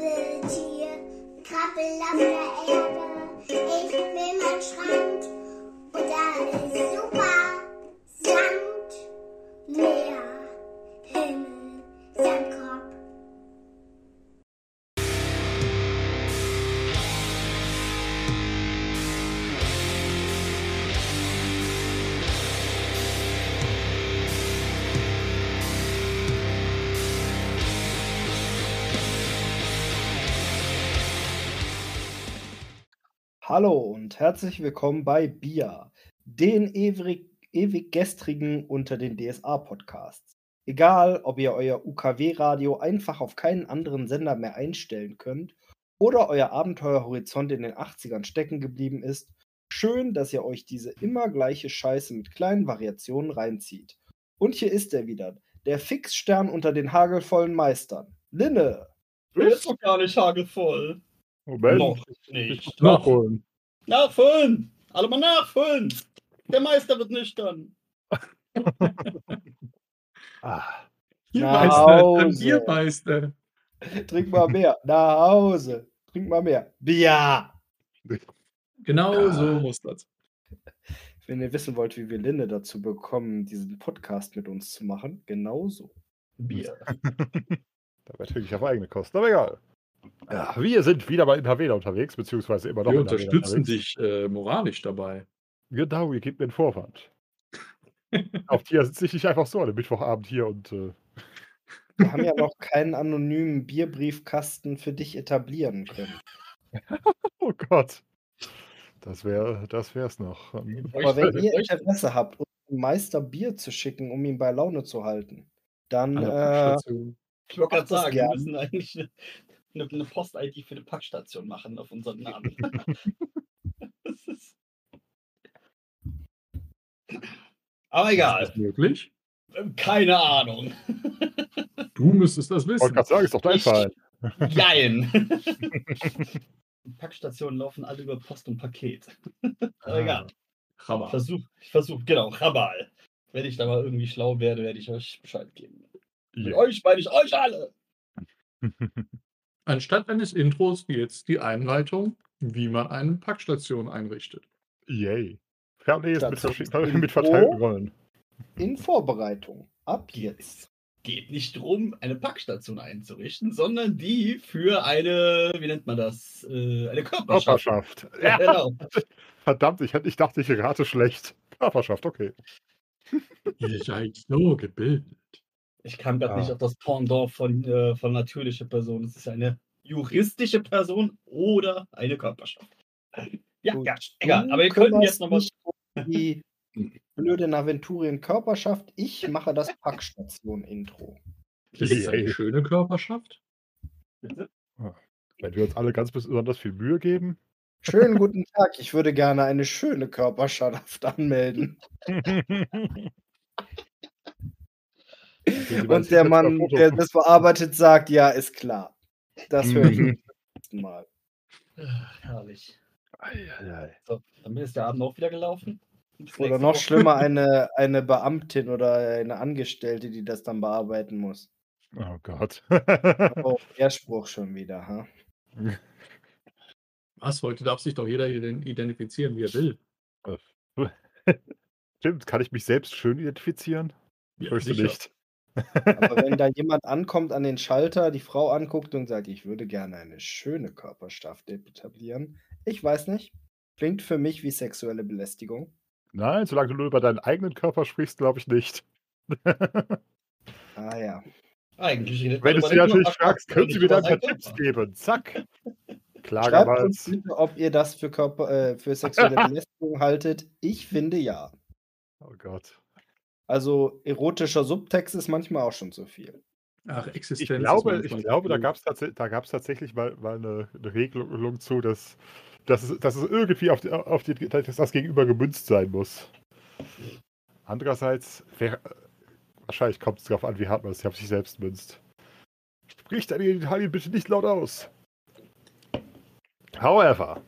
Krabbeltier, krabbel auf der Erde. Ich will meinen Strand und da ist super Hallo und herzlich willkommen bei BIA, den ewig, ewig gestrigen unter den DSA-Podcasts. Egal, ob ihr euer UKW-Radio einfach auf keinen anderen Sender mehr einstellen könnt oder euer Abenteuerhorizont in den 80ern stecken geblieben ist, schön, dass ihr euch diese immer gleiche Scheiße mit kleinen Variationen reinzieht. Und hier ist er wieder, der Fixstern unter den hagelvollen Meistern. Linne! Du bist doch gar nicht hagelvoll. Moment. Noch nicht. Nachholen. Nachfüllen! Alle mal nachfüllen! Der Meister wird nüchtern. Ah, Nach Hause. dann Biermeister. Trink mal mehr. Nach Hause. Trink mal mehr. Bier. Genau Ah. so muss das. Wenn ihr wissen wollt, wie wir Linde dazu bekommen, diesen Podcast mit uns zu machen, genauso. Bier. dabei trinke ich auf eigene Kosten, aber egal. Ja, wir sind wieder bei Intervena unterwegs, beziehungsweise immer noch Wir unterstützen dich äh, moralisch dabei. Genau, ihr gebt mir einen Vorwand. auf die sitze ich nicht einfach so an einem Mittwochabend hier und äh, Wir haben ja noch keinen anonymen Bierbriefkasten für dich etablieren können. oh Gott. Das wäre das wär's noch. Ähm, Aber wenn ihr Interesse habt, uns einen Meister Bier zu schicken, um ihn bei Laune zu halten, dann An der äh. Ich wollte gerade sagen, wir müssen eigentlich eine, eine, eine Post-ID für die Packstation machen auf unseren Namen. das ist... Aber Ist egal. das möglich? Keine Ahnung. Du müsstest das wollte wissen. gerade sagen, ist doch dein Ich- Fall. Jein. Packstationen laufen alle über Post und Paket. Aber egal. Ich Hammer. versuche, ich versuch, genau, Rabal. Wenn ich da mal irgendwie schlau werde, werde ich euch Bescheid geben. Mit Ja. euch meine ich euch alle. Anstatt eines Intros jetzt die Einleitung, wie man eine Packstation einrichtet. Yay. Fernlesen mit, Dazu verschiedenen- Intro. mit verteilten Rollen. in Vorbereitung. Ab jetzt. Geht nicht darum, eine Packstation einzurichten, sondern die für eine, wie nennt man das? Äh, eine Körperschaft. Körperschaft. Ja, genau. verdammt, ich dachte, ich rate schlecht. Körperschaft, okay. Ihr seid so gebildet. Ich kam gerade Ah. nicht auf das Pendant von, äh, von natürliche Person. Es ist eine juristische Person oder eine Körperschaft. Ja, Gut. ja, egal. Aber wir könnten jetzt nochmal. dich um die blöde Naventurien Körperschaft. Ich mache das Packstation-Intro. Ist es eine schöne Körperschaft? Wenn wir uns alle ganz besonders viel Mühe geben. Schönen guten Tag. Ich würde gerne eine schöne Körperschaft anmelden. Und der Mann, der das bearbeitet, sagt, ja, ist klar. Das höre ich Mhm. beim nächsten Mal. Ach, herrlich. Eieiei. So, dann ist der Abend auch wieder gelaufen. Oder noch Woche. schlimmer, eine, eine Beamtin oder eine Angestellte, die das dann bearbeiten muss. Oh Gott. Oh, der Spruch schon wieder, ha? Was? Heute darf sich doch jeder ident- identifizieren, wie er will. Stimmt, kann ich mich selbst schön identifizieren? Ja, Fürchte sicher. nicht. Aber wenn da jemand ankommt an den Schalter, die Frau anguckt und sagt, ich würde gerne eine schöne Körperschaft etablieren, ich weiß nicht. Klingt für mich wie sexuelle Belästigung. Nein, solange du nur über deinen eigenen Körper sprichst, glaube ich nicht. Ah ja. Eigentlich redet Wenn du sie natürlich fragst, können sie dann ein paar Tipps geben. Zack. Schreibt uns Klagermalz. bitte, ob ihr das für, Körper, äh, für sexuelle Belästigung haltet. Ich finde ja. Oh Gott. Also erotischer Subtext ist manchmal auch schon zu viel. Ach, Existenz. Ich glaube, ich glaube da gab es tats tatsächlich mal, mal eine, eine Regelung zu, dass, dass, es, dass es irgendwie auf, die, auf die, dass das Gegenüber gemünzt sein muss. Andererseits, wär, wahrscheinlich kommt es darauf an, wie hart man es auf sich selbst münzt. Sprich deine Genitalien bitte nicht laut aus. However,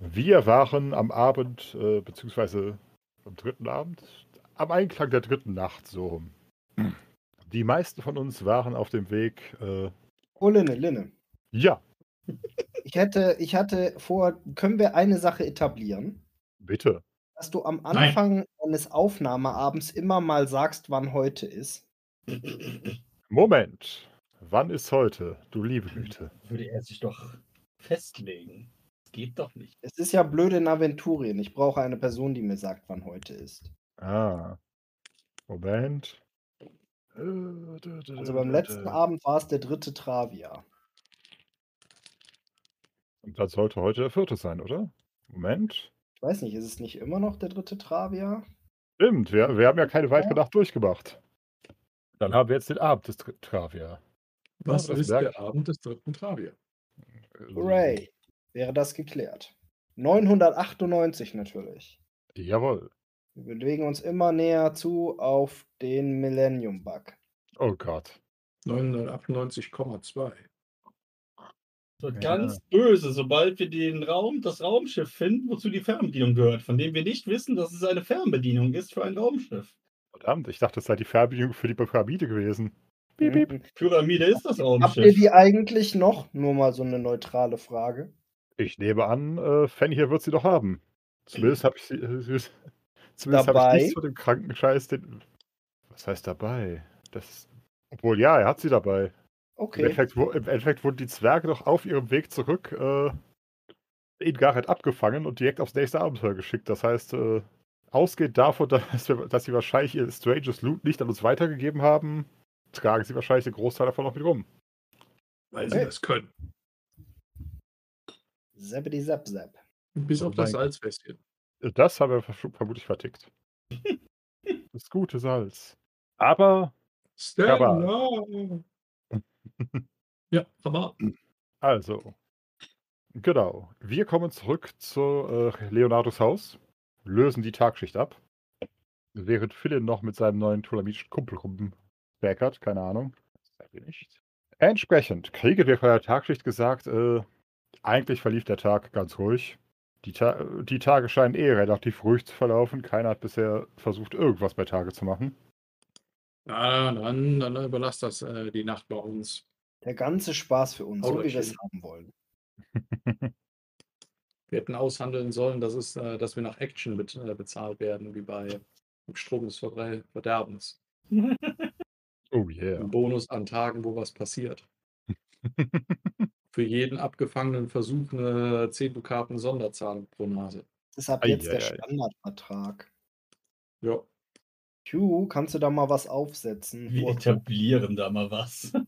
wir waren am Abend, äh, beziehungsweise am dritten Abend, am Einklang der dritten Nacht so rum. Die meisten von uns waren auf dem Weg. Äh, Oh, Linne, Linne. Ja, Ich hätte, ich hatte vor, können wir eine Sache etablieren? bitte. Dass du am Nein. Anfang eines Aufnahmeabends immer mal sagst, wann heute ist. Moment. Wann ist heute, du liebe Güte? Würde er sich doch festlegen. Das geht doch nicht. Es ist ja blöd in Aventurien. Ich brauche eine Person, die mir sagt, wann heute ist. Ah. Moment. Also beim letzten Abend war es der dritte Travia. Und das sollte heute der vierte sein, oder? Moment. Ich weiß nicht, ist es nicht immer noch der dritte Travia? Stimmt, wir, wir haben ja keine weitere Nacht durchgemacht. Dann haben wir jetzt den Abend des Tra- Travia. Was das ist der Abend des dritten Travia? Hooray! Wäre das geklärt. 998 natürlich. Jawohl. Wir bewegen uns immer näher zu auf den Millennium Bug. Oh Gott. 998,2. So Ja. ganz böse, sobald wir den Raum, das Raumschiff finden, wozu die Fernbedienung gehört, von dem wir nicht wissen, dass es eine Fernbedienung ist für ein Raumschiff. Verdammt, ich dachte, es sei die Fernbedienung für die Pyramide gewesen. Piep, piep. Mhm. Pyramide ist das Habt ihr Raumschiff. die eigentlich noch? Nur mal so eine neutrale Frage. Ich nehme an, äh, Fanny hier wird sie doch haben. Zumindest habe ich sie. Zumindest habe Dabei? ich nichts von dem kranken Scheiß. Den, was heißt dabei? Das, obwohl, ja, er hat sie dabei. Im, Okay. Endeffekt, wo- Im Endeffekt wurden die Zwerge doch auf ihrem Weg zurück äh, in Gareth abgefangen und direkt aufs nächste Abenteuer geschickt. Das heißt, äh, ausgehend davon, dass, wir, dass sie wahrscheinlich ihr Stranges Loot nicht an uns weitergegeben haben, tragen sie wahrscheinlich den Großteil davon noch mit rum. Weil sie Hey. das können. Zappity zap zap. Bis Oh auf das Salzfässchen. Das haben wir vermutlich vertickt. Das gute Salz. Aber, Stella! ja, aber also. Genau. Wir kommen zurück zu äh, Leonardos Haus, lösen die Tagschicht ab. Während Philin noch mit seinem neuen tulamitischen Kumpel rumwerkert, keine Ahnung. Das seid ihr nicht. Entsprechend kriegen wir von der Tagschicht gesagt, äh, eigentlich verlief der Tag ganz ruhig. Die, Ta die Tage scheinen eh relativ ruhig zu verlaufen. Keiner hat bisher versucht, irgendwas bei Tage zu machen. na, dann, dann überlasst das äh, die Nacht bei uns. Der ganze Spaß für uns, so wie wir es haben wollen. Wir hätten aushandeln sollen, dass, es, äh, dass wir nach Action bet äh, bezahlt werden, wie bei Strom des Verderbens. Oh yeah. Ein Bonus an Tagen, wo was passiert. Für jeden abgefangenen Versuch eine 10 Dukaten Sonderzahlung pro Nase. Das ist ab jetzt der. Standardvertrag. Ja. Q, kannst du da mal was aufsetzen? Wir etablieren da mal was.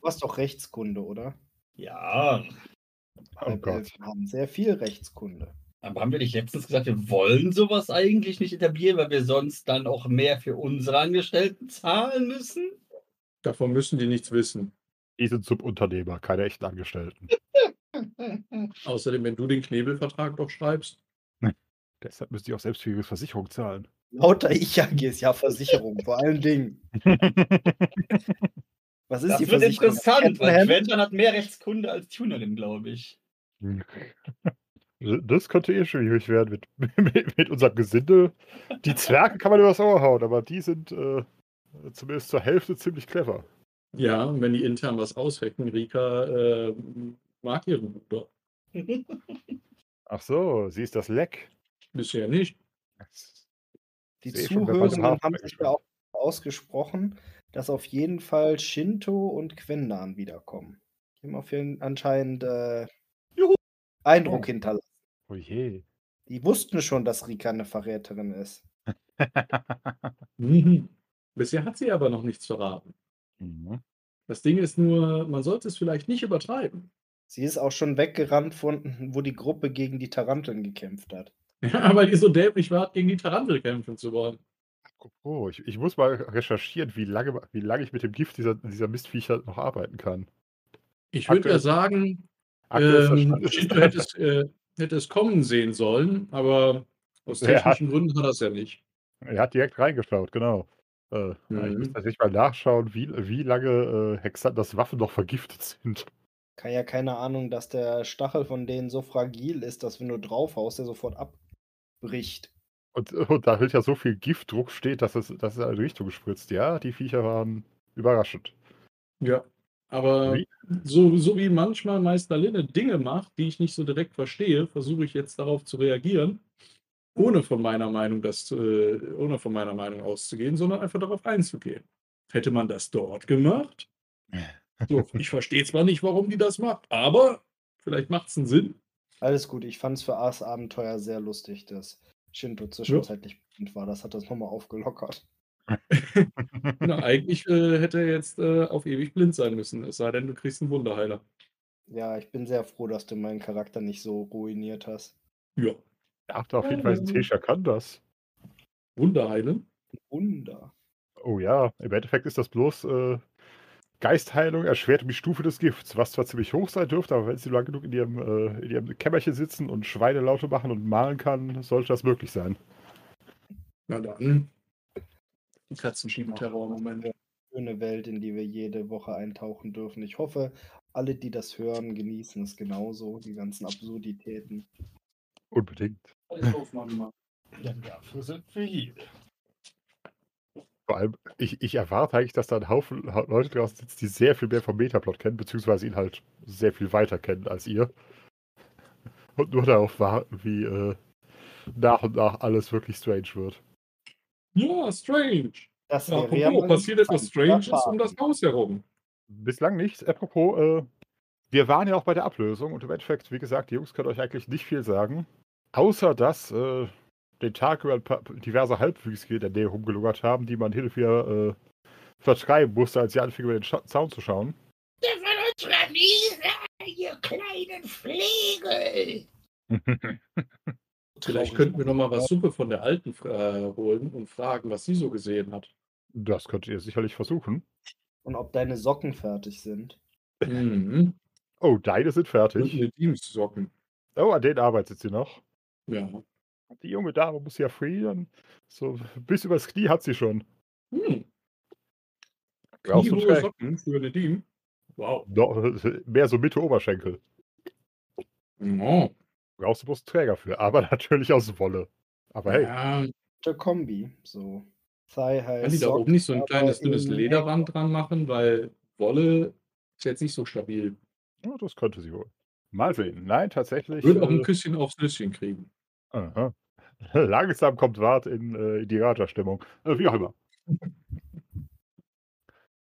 Du hast doch Rechtskunde, oder? ja, Oh Gott. Halbelfen haben sehr viel Rechtskunde. aber haben wir nicht letztens gesagt, wir wollen sowas eigentlich nicht etablieren, weil wir sonst dann auch mehr für unsere Angestellten zahlen müssen? Davon müssen die nichts wissen. Die sind Subunternehmer, keine echten Angestellten. Außerdem, wenn du den Knebelvertrag doch schreibst. Deshalb müsst ihr auch selbst für Versicherung zahlen. Lauter Ich-AGs, ja, Versicherung, vor allen Dingen. Was ist Das die wird Versicherung? interessant, weil? Quentin hat mehr Rechtskunde als Tunerin, glaube ich. Das könnte eh schwierig werden mit, mit, mit unserem Gesindel. Die Zwerge kann man übers Ohr hauen, aber die sind äh, zumindest zur Hälfte ziemlich clever. Ja, und wenn die intern was aushecken, Rika äh, mag ihren Bruder. Ach so, sie ist das Leck. Bisher nicht. Die Zuhörenden Hafen haben sich ja auch ausgesprochen, dass auf jeden Fall Shinto und Quendan wiederkommen. Die haben auf jeden anscheinend äh, Juhu. Eindruck Oh. hinterlassen. Oh je. Die wussten schon, dass Rika eine Verräterin ist. Mhm. Bisher hat sie aber noch nichts verraten. Mhm. Das Ding ist nur, man sollte es vielleicht nicht übertreiben. Sie ist auch schon weggerannt von, wo die Gruppe gegen die Taranteln gekämpft hat. Ja, weil die so dämlich war, gegen die Tarantel kämpfen zu wollen. Apropos, ich, ich muss mal recherchieren, wie lange, wie lange ich mit dem Gift dieser, dieser Mistviecher noch arbeiten kann. Ich würde ja sagen, ähm, Stand- Shinto hätte es, äh, hätte es kommen sehen sollen, aber aus technischen Gründen hat er es ja nicht. Er hat direkt reingeschaut, genau. Äh, Ich Mhm. muss tatsächlich mal nachschauen, wie, wie lange äh, Hexanders Waffen noch vergiftet sind. Kann ja keine Ahnung, dass der Stachel von denen so fragil ist, dass wenn du draufhaust, der sofort abbricht. Und, und da wird ja so viel Giftdruck steht, dass es, dass es in eine Richtung spritzt. Ja, die Viecher waren überraschend. Ja. Aber Wie? so, so wie manchmal Meister Linne Dinge macht, die ich nicht so direkt verstehe, versuche ich jetzt darauf zu reagieren, ohne von meiner Meinung, das, äh, ohne von meiner Meinung auszugehen, sondern einfach darauf einzugehen. Hätte man das dort gemacht? So, ich verstehe zwar nicht, warum die das macht, aber vielleicht macht es einen Sinn. Alles gut, ich fand es für Ars Abenteuer sehr lustig, dass Shinto zwischenzeitlich blind war. Das hat das nochmal aufgelockert. Na, eigentlich äh, hätte er jetzt äh, auf ewig blind sein müssen, es sei denn, du kriegst einen Wunderheiler. Ja, ich bin sehr froh, dass du meinen Charakter nicht so ruiniert hast. Ja, Ach, auf jeden Fall, Tesha kann das. Wunderheilen. Wunder. Oh ja, im Endeffekt ist das bloß äh, Geistheilung erschwert um die Stufe des Gifts, was zwar ziemlich hoch sein dürfte, aber wenn sie lang genug in ihrem, äh, in ihrem Kämmerchen sitzen und Schweinelaute machen und malen kann, sollte das möglich sein. Na dann. Die Katzen schieben Terror im Moment. Schöne Welt, in die wir jede Woche eintauchen dürfen. Ich hoffe, alle, die das hören, genießen es genauso, die ganzen Absurditäten. Unbedingt. Alles dafür sind wir hier. Vor allem, ich, ich erwarte eigentlich, dass da ein Haufen Ha- Leute draußen sitzen, die sehr viel mehr vom Metaplot kennen, beziehungsweise ihn halt sehr viel weiter kennen als ihr. Und nur darauf warten, wie äh, nach und nach alles wirklich strange wird. Ja, strange. Das apropos, passiert etwas Stranges um das. Haus herum. Bislang nicht. Apropos, äh, wir waren ja auch bei der Ablösung und im Endeffekt, wie gesagt, die Jungs können euch eigentlich nicht viel sagen. Außer dass äh, den Tag über ein paar diverse Halbwüchsige in der Nähe rumgelungert haben, die man hin und wieder äh, vertreiben musste, als sie anfingen, über den Scha Zaun zu schauen. Der von unserer Nisa, ihr kleinen Flegel. Vielleicht könnten wir noch mal was Suppe von der Alten äh, holen und fragen, was sie so gesehen hat. Das könnt ihr sicherlich versuchen. Und ob deine Socken fertig sind. Mhm. Oh, deine sind Und fertig. eine Teamssocken. Oh, an denen arbeitet sie noch. Ja. Die junge Dame muss ja frieren. So bis übers Knie hat sie schon. Hm. Brauchst du Kniehohe? Socken für eine Team. Wow. No, mehr so Mitte Oberschenkel. Oh. Brauchst du bloß einen Träger für, aber natürlich aus Wolle. Aber hey, Ja, Der Kombi, so. Thigh High kann die da oben nicht so ein kleines dünnes Lederband dran machen, weil Wolle ist jetzt nicht so stabil. ja, das könnte sie wohl. Mal sehen. Nein, tatsächlich. Würde auch ein Äh, Küsschen aufs Nüsschen kriegen. Aha. Langsam kommt Wart in, äh, in die Raja-Stimmung. Äh, wie auch immer.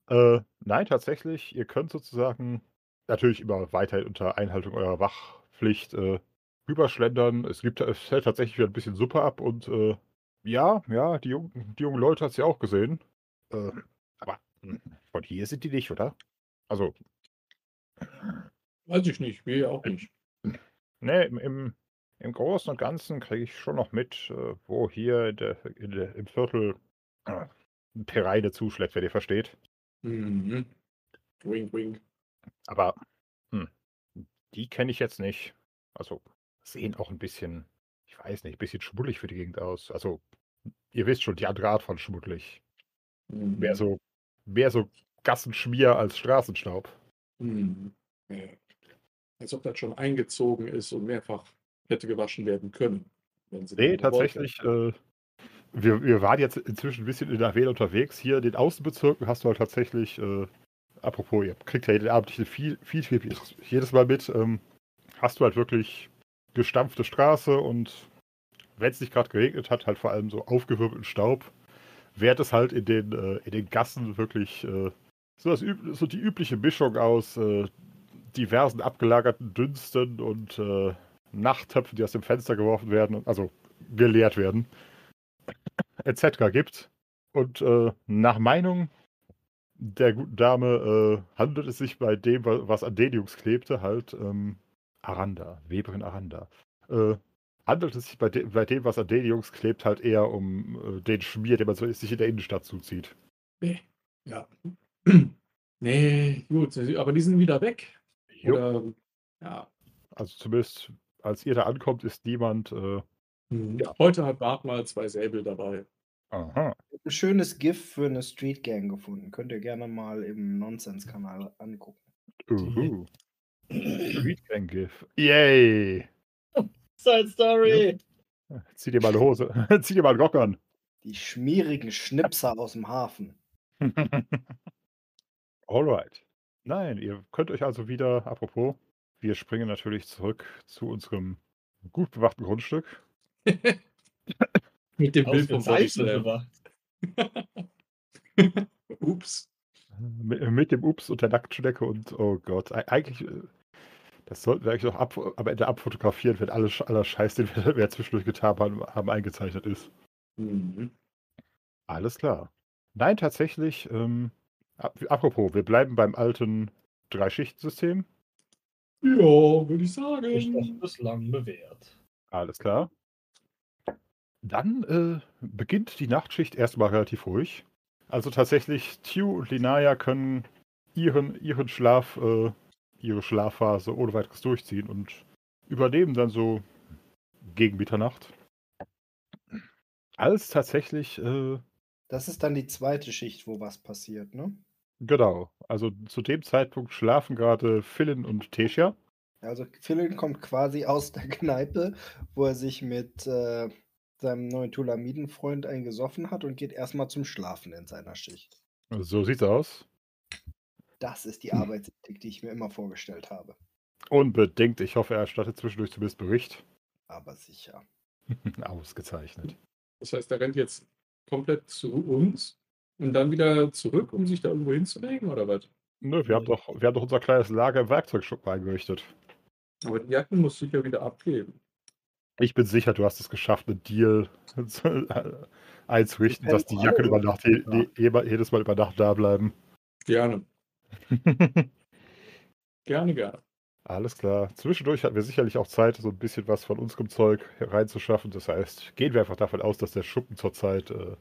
Äh, nein, tatsächlich, ihr könnt sozusagen natürlich immer weiterhin unter Einhaltung eurer Wachpflicht äh, rüberschlendern. Es gibt es fällt tatsächlich wieder ein bisschen Suppe ab und äh, ja, ja, die, jung, die jungen Leute hat sie auch gesehen. Äh, aber hm, von hier sind die nicht, oder? Also, Weiß ich nicht, wir auch nicht. ne, im, im, im Großen und Ganzen kriege ich schon noch mit, äh, wo hier in der, in der, im Viertel äh, Pereine zuschlägt, wenn ihr versteht. Mhm. Wink, wink. Aber hm, die kenne ich jetzt nicht. Also sehen auch ein bisschen, ich weiß nicht, ein bisschen schmuddelig für die Gegend aus. Also ihr wisst schon, die andere Art von schmuddelig. Mhm. Mehr so, mehr so Gassenschmier als Straßenstaub. Mhm. Ja. Als ob das schon eingezogen ist und mehrfach hätte gewaschen werden können. Wenn sie Nee, tatsächlich, äh, wir, wir waren jetzt inzwischen ein bisschen in der Wähl unterwegs. Hier in den Außenbezirken hast du halt tatsächlich, äh, apropos, ihr kriegt ja jeden Abend viel, viel, viel, jedes Mal mit, ähm, hast du halt wirklich gestampfte Straße und wenn es nicht gerade geregnet hat, halt vor allem so aufgewirbelten Staub, während es halt in den, äh, in den Gassen wirklich äh, so, das, so die übliche Mischung aus äh, diversen abgelagerten Dünsten und Nachttöpfen, die aus dem Fenster geworfen werden, also geleert werden, etc. gibt. Und äh, nach Meinung der guten Dame äh, handelt es sich bei dem, wa- was an den Jungs klebte, halt ähm, Aranda, Weberin Aranda. Äh, handelt es sich bei, de bei dem, was an den Jungs klebt, halt eher um äh, den Schmier, den man so sich in der Innenstadt zuzieht. Nee. Ja. nee, gut, aber die sind wieder weg. Oder, ja. Also zumindest, als ihr da ankommt, ist niemand. Äh, Mhm. Heute hat Bart mal zwei Säbel dabei. aha. Ein schönes GIF für eine Street Gang gefunden. Könnt ihr gerne mal im Nonsense-Kanal angucken. Uhu. Street Gang GIF. Yay! Side Story. Zieh dir mal eine Hose. Zieh dir mal einen Rock an. Die schmierigen Schnipser aus dem Hafen. Alright. Nein, ihr könnt euch also wieder, apropos, wir springen natürlich zurück zu unserem gut bewachten Grundstück. Mit dem Bild vom bewacht. Ups. Mit, mit dem Ups und der Nacktschnecke und oh Gott, eigentlich, äh, das sollten wir eigentlich noch ab, am Ende abfotografieren, wenn alle, Sch- aller Scheiß, den wir, wir zwischendurch getan haben, haben, eingezeichnet ist. Mhm. Alles klar. Nein, tatsächlich, ähm, ap- apropos, wir bleiben beim alten Drei-Schichten-System. Ja, würde ich Ist doch sagen. bislang bewährt. Alles klar. Dann äh, beginnt die Nachtschicht erstmal relativ ruhig. Also tatsächlich, Tew und Linaya können ihren, ihren Schlaf, äh, ihre Schlafphase ohne weiteres durchziehen und überleben dann so gegen Mitternacht. Als tatsächlich, äh, Das ist dann die zweite Schicht, wo was passiert, ne? Genau, also zu dem Zeitpunkt schlafen gerade Philin und Tesha. Also Philin kommt quasi aus der Kneipe, wo er sich mit äh, seinem neuen Tulamidenfreund eingesoffen hat und geht erstmal zum Schlafen in seiner Schicht. So sieht's aus. Das ist die Hm. Arbeitsethik, die ich mir immer vorgestellt habe. Unbedingt, ich hoffe, er erstattet zwischendurch zumindest Bericht. Aber sicher. Ausgezeichnet. Das heißt, er rennt jetzt komplett zu uns und dann wieder zurück, um sich da irgendwo hinzulegen, oder was? Nö, wir haben doch, wir haben doch unser kleines Lager im Werkzeugschuppen eingerichtet. Aber die Jacken musst du ja wieder abgeben. Ich bin sicher, du hast es geschafft, einen Deal zu- einzurichten, dass die Jacken über Nacht, je- jedes Mal über Nacht da bleiben. Gerne, gerne, gerne. Alles klar. Zwischendurch hatten wir sicherlich auch Zeit, so ein bisschen was von unserem Zeug reinzuschaffen. Das heißt, gehen wir einfach davon aus, dass der Schuppen zurzeit, äh,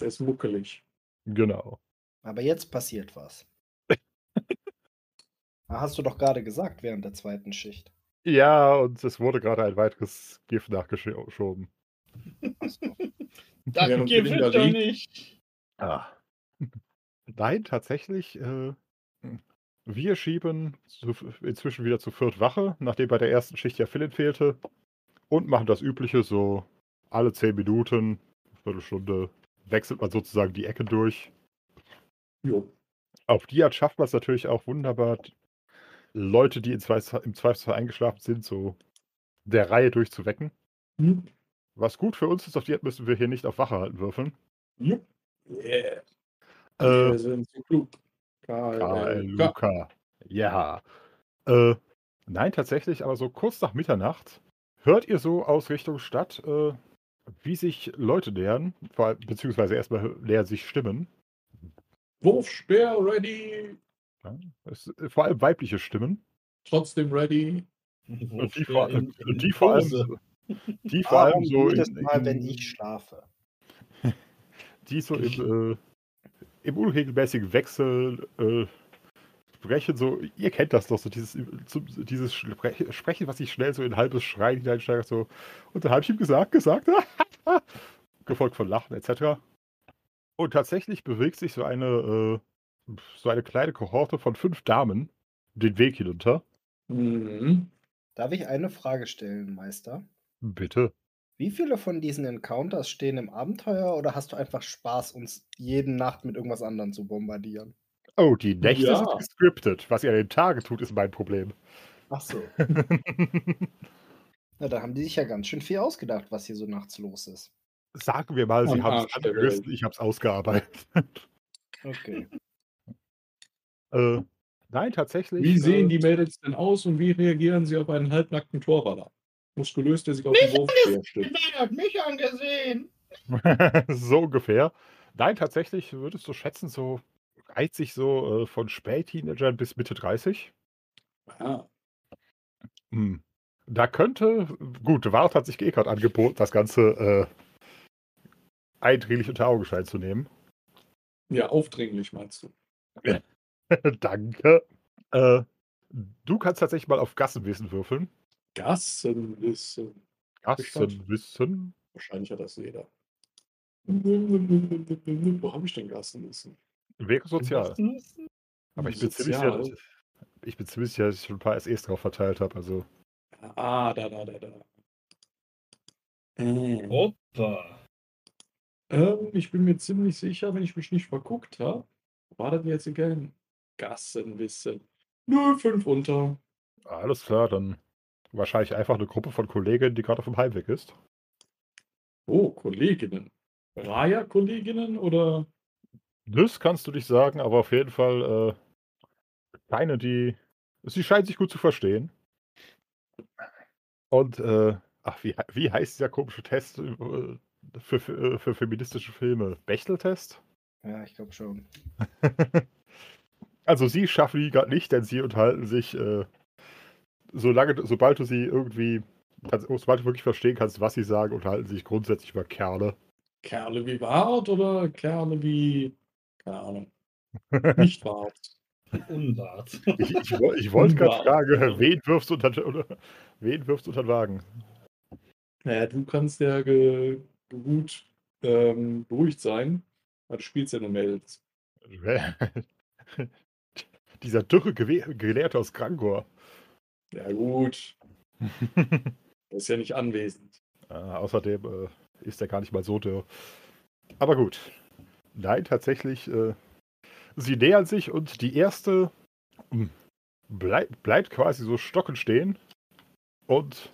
Der ist muckelig. Genau. Aber jetzt passiert was. Ah, Hast du doch gerade gesagt während der zweiten Schicht. Ja, und es wurde gerade ein weiteres Gift nachgeschoben. Das Während gibt Philin da es doch nicht. Ah. Nein, tatsächlich. Äh, wir schieben zu, inzwischen wieder zu viert Wache, nachdem bei der ersten Schicht ja Philin fehlte. Und machen das Übliche, so alle zehn Minuten, Viertelstunde, wechselt man sozusagen die Ecken durch. Jo. Auf die Art schafft man es natürlich auch wunderbar, Leute, die im Zweifelsfall, eingeschlafen sind, so der Reihe durchzuwecken. Hm. Was gut für uns ist, auf die Art müssen wir hier nicht auf Wache halten würfeln. Jupp. Yeah. Äh, Wir sind so klug. KLK. KLUK. Ja. Äh, nein, tatsächlich, aber so kurz nach Mitternacht hört ihr so aus Richtung Stadt, äh, wie sich Leute nähern, vor allem, beziehungsweise erstmal nähern sich Stimmen. Wurfspeer ready. Ja, es, vor allem weibliche Stimmen. Trotzdem ready. Und die vor, in- in die vor allem, die vor allem Warum so jedes in, Mal, in, wenn ich schlafe? die so im, äh, im unregelmäßigen Wechsel äh, sprechen, so, ihr kennt das doch, so dieses, so, dieses Spre- Sprechen, was sich schnell so in ein halbes Schreien hineinsteigert, so, und dann habe ich ihm gesagt, gesagt, gefolgt von Lachen etc. Und tatsächlich bewegt sich so eine, äh, so eine kleine Kohorte von fünf Damen den Weg hinunter. Mhm. Darf ich eine Frage stellen, Meister? Bitte. Wie viele von diesen Encounters stehen im Abenteuer oder hast du einfach Spaß, uns jede Nacht mit irgendwas anderem zu bombardieren? Oh, die Nächte Ja. sind gescriptet. Was ihr an den Tagen tut, ist mein Problem. Ach so. Na, da haben die sich ja ganz schön viel ausgedacht, was hier so nachts los ist. Sagen wir mal, sie haben es Welt. ich habe es ausgearbeitet. Okay. äh, nein, tatsächlich. Wie sehen äh, die Mädels denn aus und wie reagieren sie auf einen halbnackten Torwaller? Muskulös, der sich auf den. Wer hat mich angesehen? so ungefähr. Nein, tatsächlich würdest du schätzen, so reizt sich so äh, von Spätteenagern bis Mitte 30. Ah, Hm. Da könnte, gut, Wart hat sich eh gerade angeboten, das Ganze äh, eindringlich unter Augenschein zu nehmen. ja, aufdringlich meinst du. Danke. Äh, du kannst tatsächlich mal auf Gassenwissen würfeln. Gassenwissen. Gassenwissen? Wahrscheinlich hat das jeder. Wo habe ich denn Gassenwissen? Wäre sozial. Aber ich bin, ziemlich sicher, ich bin ziemlich sicher, dass ich schon ein paar SEs drauf verteilt habe. Also, Ah, da, da, da, da. Äh. Opa. Ähm, ich bin mir ziemlich sicher, wenn ich mich nicht verguckt habe, war das jetzt egal. Gassenwissen. Nö, fünf unter. Alles klar, dann wahrscheinlich einfach eine Gruppe von Kollegen, die gerade auf dem Heimweg ist. Oh, Kolleginnen. Raya-Kolleginnen oder? Das kannst du nicht sagen, aber auf jeden Fall äh, keine, die. Sie scheinen sich gut zu verstehen. Und, äh, ach, wie, wie heißt dieser komische Test äh, für, für, für feministische Filme? Bechteltest? Ja, ich glaube schon. Also sie schaffen die gerade nicht, denn sie unterhalten sich, äh, solange, sobald du sie irgendwie, also, sobald du wirklich verstehen kannst, was sie sagen, unterhalten sie sich grundsätzlich über Kerle. Kerle wie Wart oder Kerle wie, keine Ahnung, nicht Wart? Unwart. Ich, ich, ich wollte gerade fragen, wen wirfst du unter, oder, wen wirfst du unter den Wagen? Naja, du kannst ja ge, gut ähm, beruhigt sein, weil du spielst ja nur Mädels. Dieser dürre Gewe Gelehrte aus Krangor. Ja gut, er ist ja nicht anwesend. Äh, außerdem äh, ist er gar nicht mal so dürr. Aber gut. Nein, tatsächlich, äh, sie nähern sich und die erste hm, bleib, bleibt quasi so stockend stehen und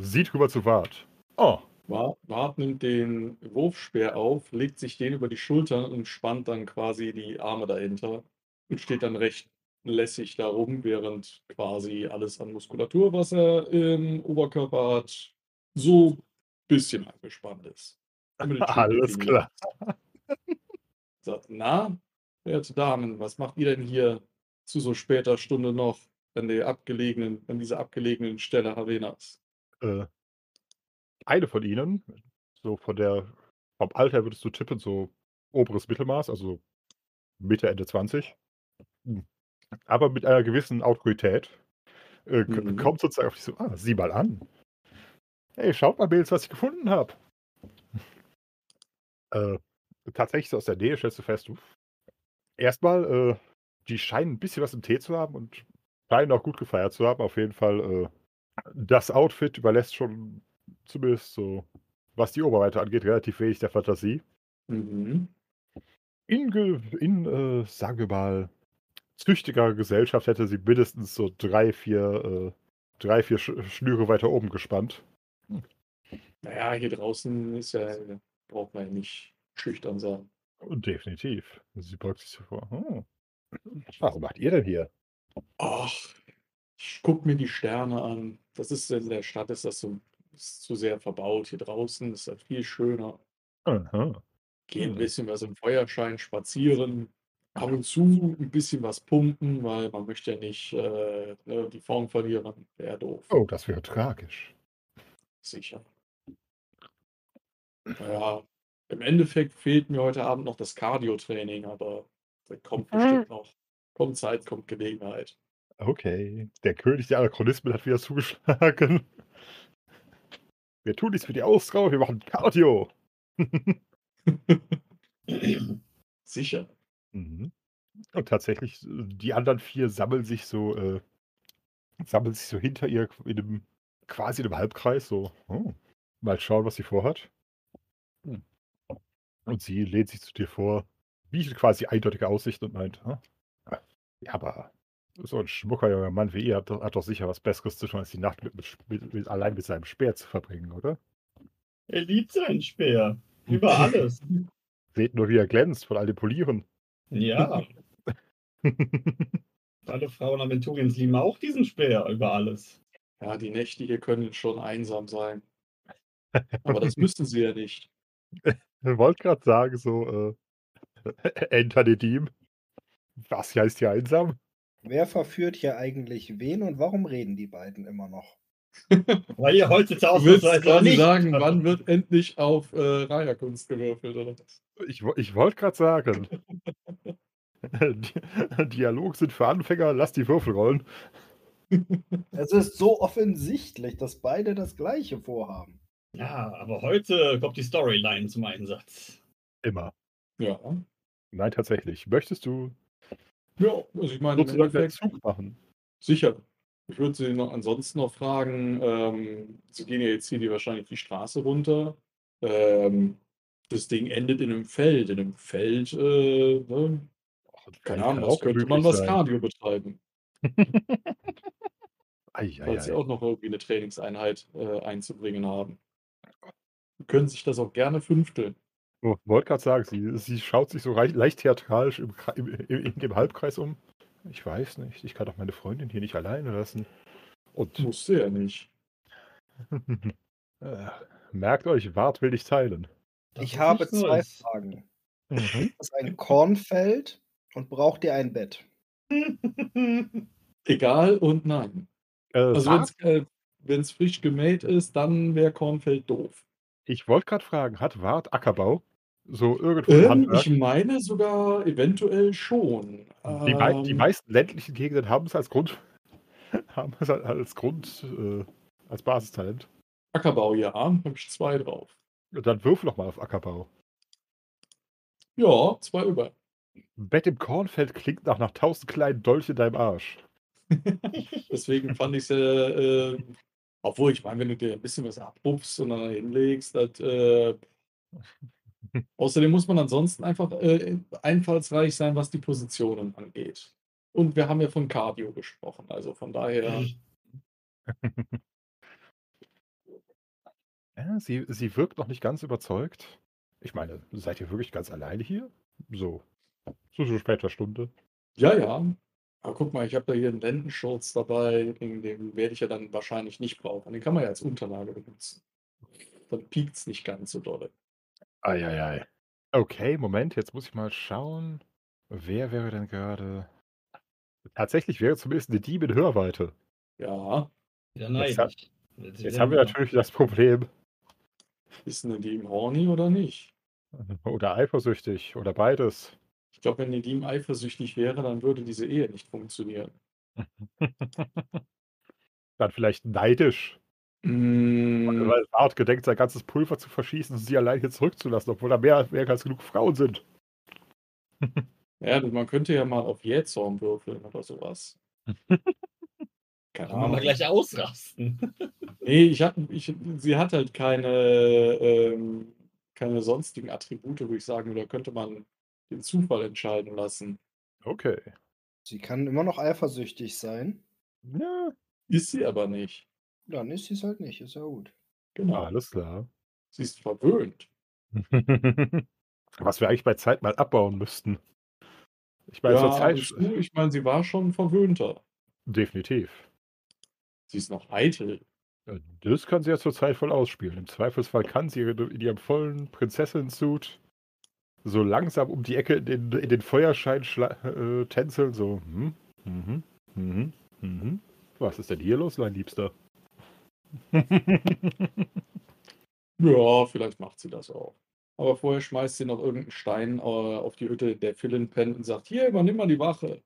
sieht rüber zu Wart. Oh, Wart, nimmt den Wurfspeer auf, legt sich den über die Schultern und spannt dann quasi die Arme dahinter und steht dann recht lässig da rum, während quasi alles an Muskulatur, was er im Oberkörper hat, so ein bisschen angespannt ist. Alles klar. Sagt, na, werte Damen, was macht ihr denn hier zu so später Stunde noch an der abgelegenen, an dieser abgelegenen Stelle Havenas? Äh, eine von ihnen, so von der, vom Alter würdest du tippen, so oberes Mittelmaß, also Mitte, Ende 20. Hm. Aber mit einer gewissen Autorität äh, Mhm. kommt sozusagen auf dich so, ah, sieh mal an. Hey, schaut mal, Mädels, was ich gefunden habe. Äh, tatsächlich so aus der Nähe stellst du fest, erstmal, äh, die scheinen ein bisschen was im Tee zu haben und scheinen auch gut gefeiert zu haben. Auf jeden Fall, äh, das Outfit überlässt schon zumindest so, was die Oberweite angeht, relativ wenig der Fantasie. Mhm. In, in äh, sagen wir mal, züchtiger Gesellschaft hätte sie mindestens so drei, vier, äh, drei, vier Sch Schnüre weiter oben gespannt. Naja, hier draußen ist ja, braucht man ja nicht schüchtern sein. Definitiv. Sie beugt sich so vor. Hm. Was macht ihr denn hier? Ach, ich guck mir die Sterne an. Das ist in der Stadt ist das so ist zu sehr verbaut. Hier draußen ist das viel schöner. Aha. Geht ein Hm. bisschen was im Feuerschein spazieren. Ab und zu ein bisschen was pumpen, weil man möchte ja nicht äh, ne, die Form verlieren. Wäre doof. Oh, das wäre tragisch. Sicher. Naja, im Endeffekt fehlt mir heute Abend noch das Cardio-Training, aber das kommt bestimmt noch. Kommt Zeit, kommt Gelegenheit. Okay. Der König der Anachronismen hat wieder zugeschlagen. Wir tun nichts für die Ausdauer, wir machen Cardio. Sicher. Mhm. Und tatsächlich, äh, die anderen vier sammeln sich so, äh, sammeln sich so hinter ihr in einem, quasi in einem Halbkreis, so, oh, mal schauen, was sie vorhat. Hm. Und sie lehnt sich zu dir vor, bietet quasi eindeutige Aussichten und meint, "Ah, ja, aber so ein schmucker junger Mann wie ihr hat, doch- hat doch sicher was Besseres zu tun, als die Nacht mit, mit, mit, mit, allein mit seinem Speer zu verbringen, oder? Er liebt seinen Speer. Über alles. Seht nur, wie er glänzt von all dem Polieren. Ja. Alle Frauen Aventuriens lieben auch diesen Speer über alles. Ja, die Nächte hier können schon einsam sein. Aber das müssten sie ja nicht. Ich wollte gerade sagen, so, äh, Enter Nedim. Was heißt hier einsam? Wer verführt hier eigentlich wen und warum reden die beiden immer noch? Weil ihr heute Du willst nicht. sagen, wann wird endlich auf äh, Raya-Kunst gewürfelt, oder was? Ich, ich wollte gerade sagen. Di- Dialog sind für Anfänger, lass die Würfel rollen. Es ist so offensichtlich, dass beide das Gleiche vorhaben. Ja, aber heute kommt die Storyline zum Einsatz. Immer. Ja. Nein, tatsächlich. Möchtest du Ja, also ich meine, im sozusagen Endeffekt, Zug machen? sicher. Ich würde Sie noch ansonsten noch fragen, ähm, Sie gehen ja jetzt hier die, wahrscheinlich die Straße runter. Ähm, das Ding endet in einem Feld. In einem Feld, äh, ne? keine Ahnung, was auch könnte man was. Cardio betreiben? falls sie auch noch irgendwie eine Trainingseinheit äh, einzubringen haben. Sie können sich das auch gerne fünfteln. Ich wollte gerade sagen, sie, sie schaut sich so rei- leicht theatralisch im, im, im, in dem Halbkreis um. Ich weiß nicht, ich kann doch meine Freundin hier nicht alleine lassen. Und Musste ja nicht. äh, merkt euch, Wart will dich teilen. Das Ich ist habe zwei Neues. Fragen. Mhm. Das ist ein Kornfeld und braucht ihr ein Bett? Egal und nein. Äh, Also wenn es frisch gemäht ist, dann wäre Kornfeld doof. Ich wollte gerade fragen, hat Wart Ackerbau? So irgendwo Ähm, Handwerk? ich meine sogar eventuell schon. Die, mei die Ähm, meisten ländlichen Gegenden haben es als Grund, haben es halt als Grund, äh, als Basistalent. Ackerbau, ja, habe ich zwei drauf. Und dann würfel doch mal auf Ackerbau. Ja, zwei über. Bett im Kornfeld klingt nach, nach tausend kleinen Dolch in deinem Arsch. Deswegen fand ich es äh, äh, obwohl ich meine, wenn du dir ein bisschen was abpuffst und dann hinlegst, das, äh, außerdem muss man ansonsten einfach äh, einfallsreich sein, was die Positionen angeht. Und wir haben ja von Cardio gesprochen, also von daher, Ja, sie, sie wirkt noch nicht ganz überzeugt. Ich meine, seid ihr wirklich ganz alleine hier? So. So, so später Stunde. ja, ja. Aber guck mal, ich habe da hier einen Lendenschurz dabei, den, den werde ich ja dann wahrscheinlich nicht brauchen. Den kann man ja als Unterlage benutzen. Dann piekt es nicht ganz so dolle. Eieiei. Okay, Moment, jetzt muss ich mal schauen. Wer wäre denn gerade. Tatsächlich wäre zumindest eine Dieb in Hörweite. Ja, Ja, Jetzt, neidisch. ha- Jetzt jetzt wieder haben wir natürlich das Problem. ist eine die im Horny oder nicht? Oder eifersüchtig oder beides. Ich glaube, wenn Nedim eifersüchtig wäre, dann würde diese Ehe nicht funktionieren. Dann vielleicht neidisch. Mm, Weil Bart gedenkt, sein ganzes Pulver zu verschießen und sie allein hier zurückzulassen, obwohl da mehr, mehr als genug Frauen sind. ja, man könnte ja mal auf Jähzorn würfeln oder sowas. Keine Kann man Ahnung. mal gleich ausrasten. Nee, ich hab, ich, sie hat halt keine, ähm, keine sonstigen Attribute, wo ich sagen würde, da könnte man den Zufall entscheiden lassen. Okay. Sie kann immer noch eifersüchtig sein. Ja, Ist sie aber nicht. Dann ist sie es halt nicht. Ist ja gut. Genau. alles klar. Sie ist verwöhnt. Was wir eigentlich bei Zeit mal abbauen müssten. Ich meine, Ja, Zeit. ich meine, sie war schon verwöhnter. Definitiv. Sie ist noch eitel. Äh, Das kann sie ja zur Zeit voll ausspielen. Im Zweifelsfall kann sie in ihrem vollen Prinzessin-Suit so langsam um die Ecke in den, in den Feuerschein äh, tänzeln. So, hm, mhm, mhm, mhm. Was ist denn hier los, mein Liebster? Ja, vielleicht macht sie das auch. Aber vorher schmeißt sie noch irgendeinen Stein äh, auf die Hütte der Philin pennt und sagt, hier, übernimm mal die Wache.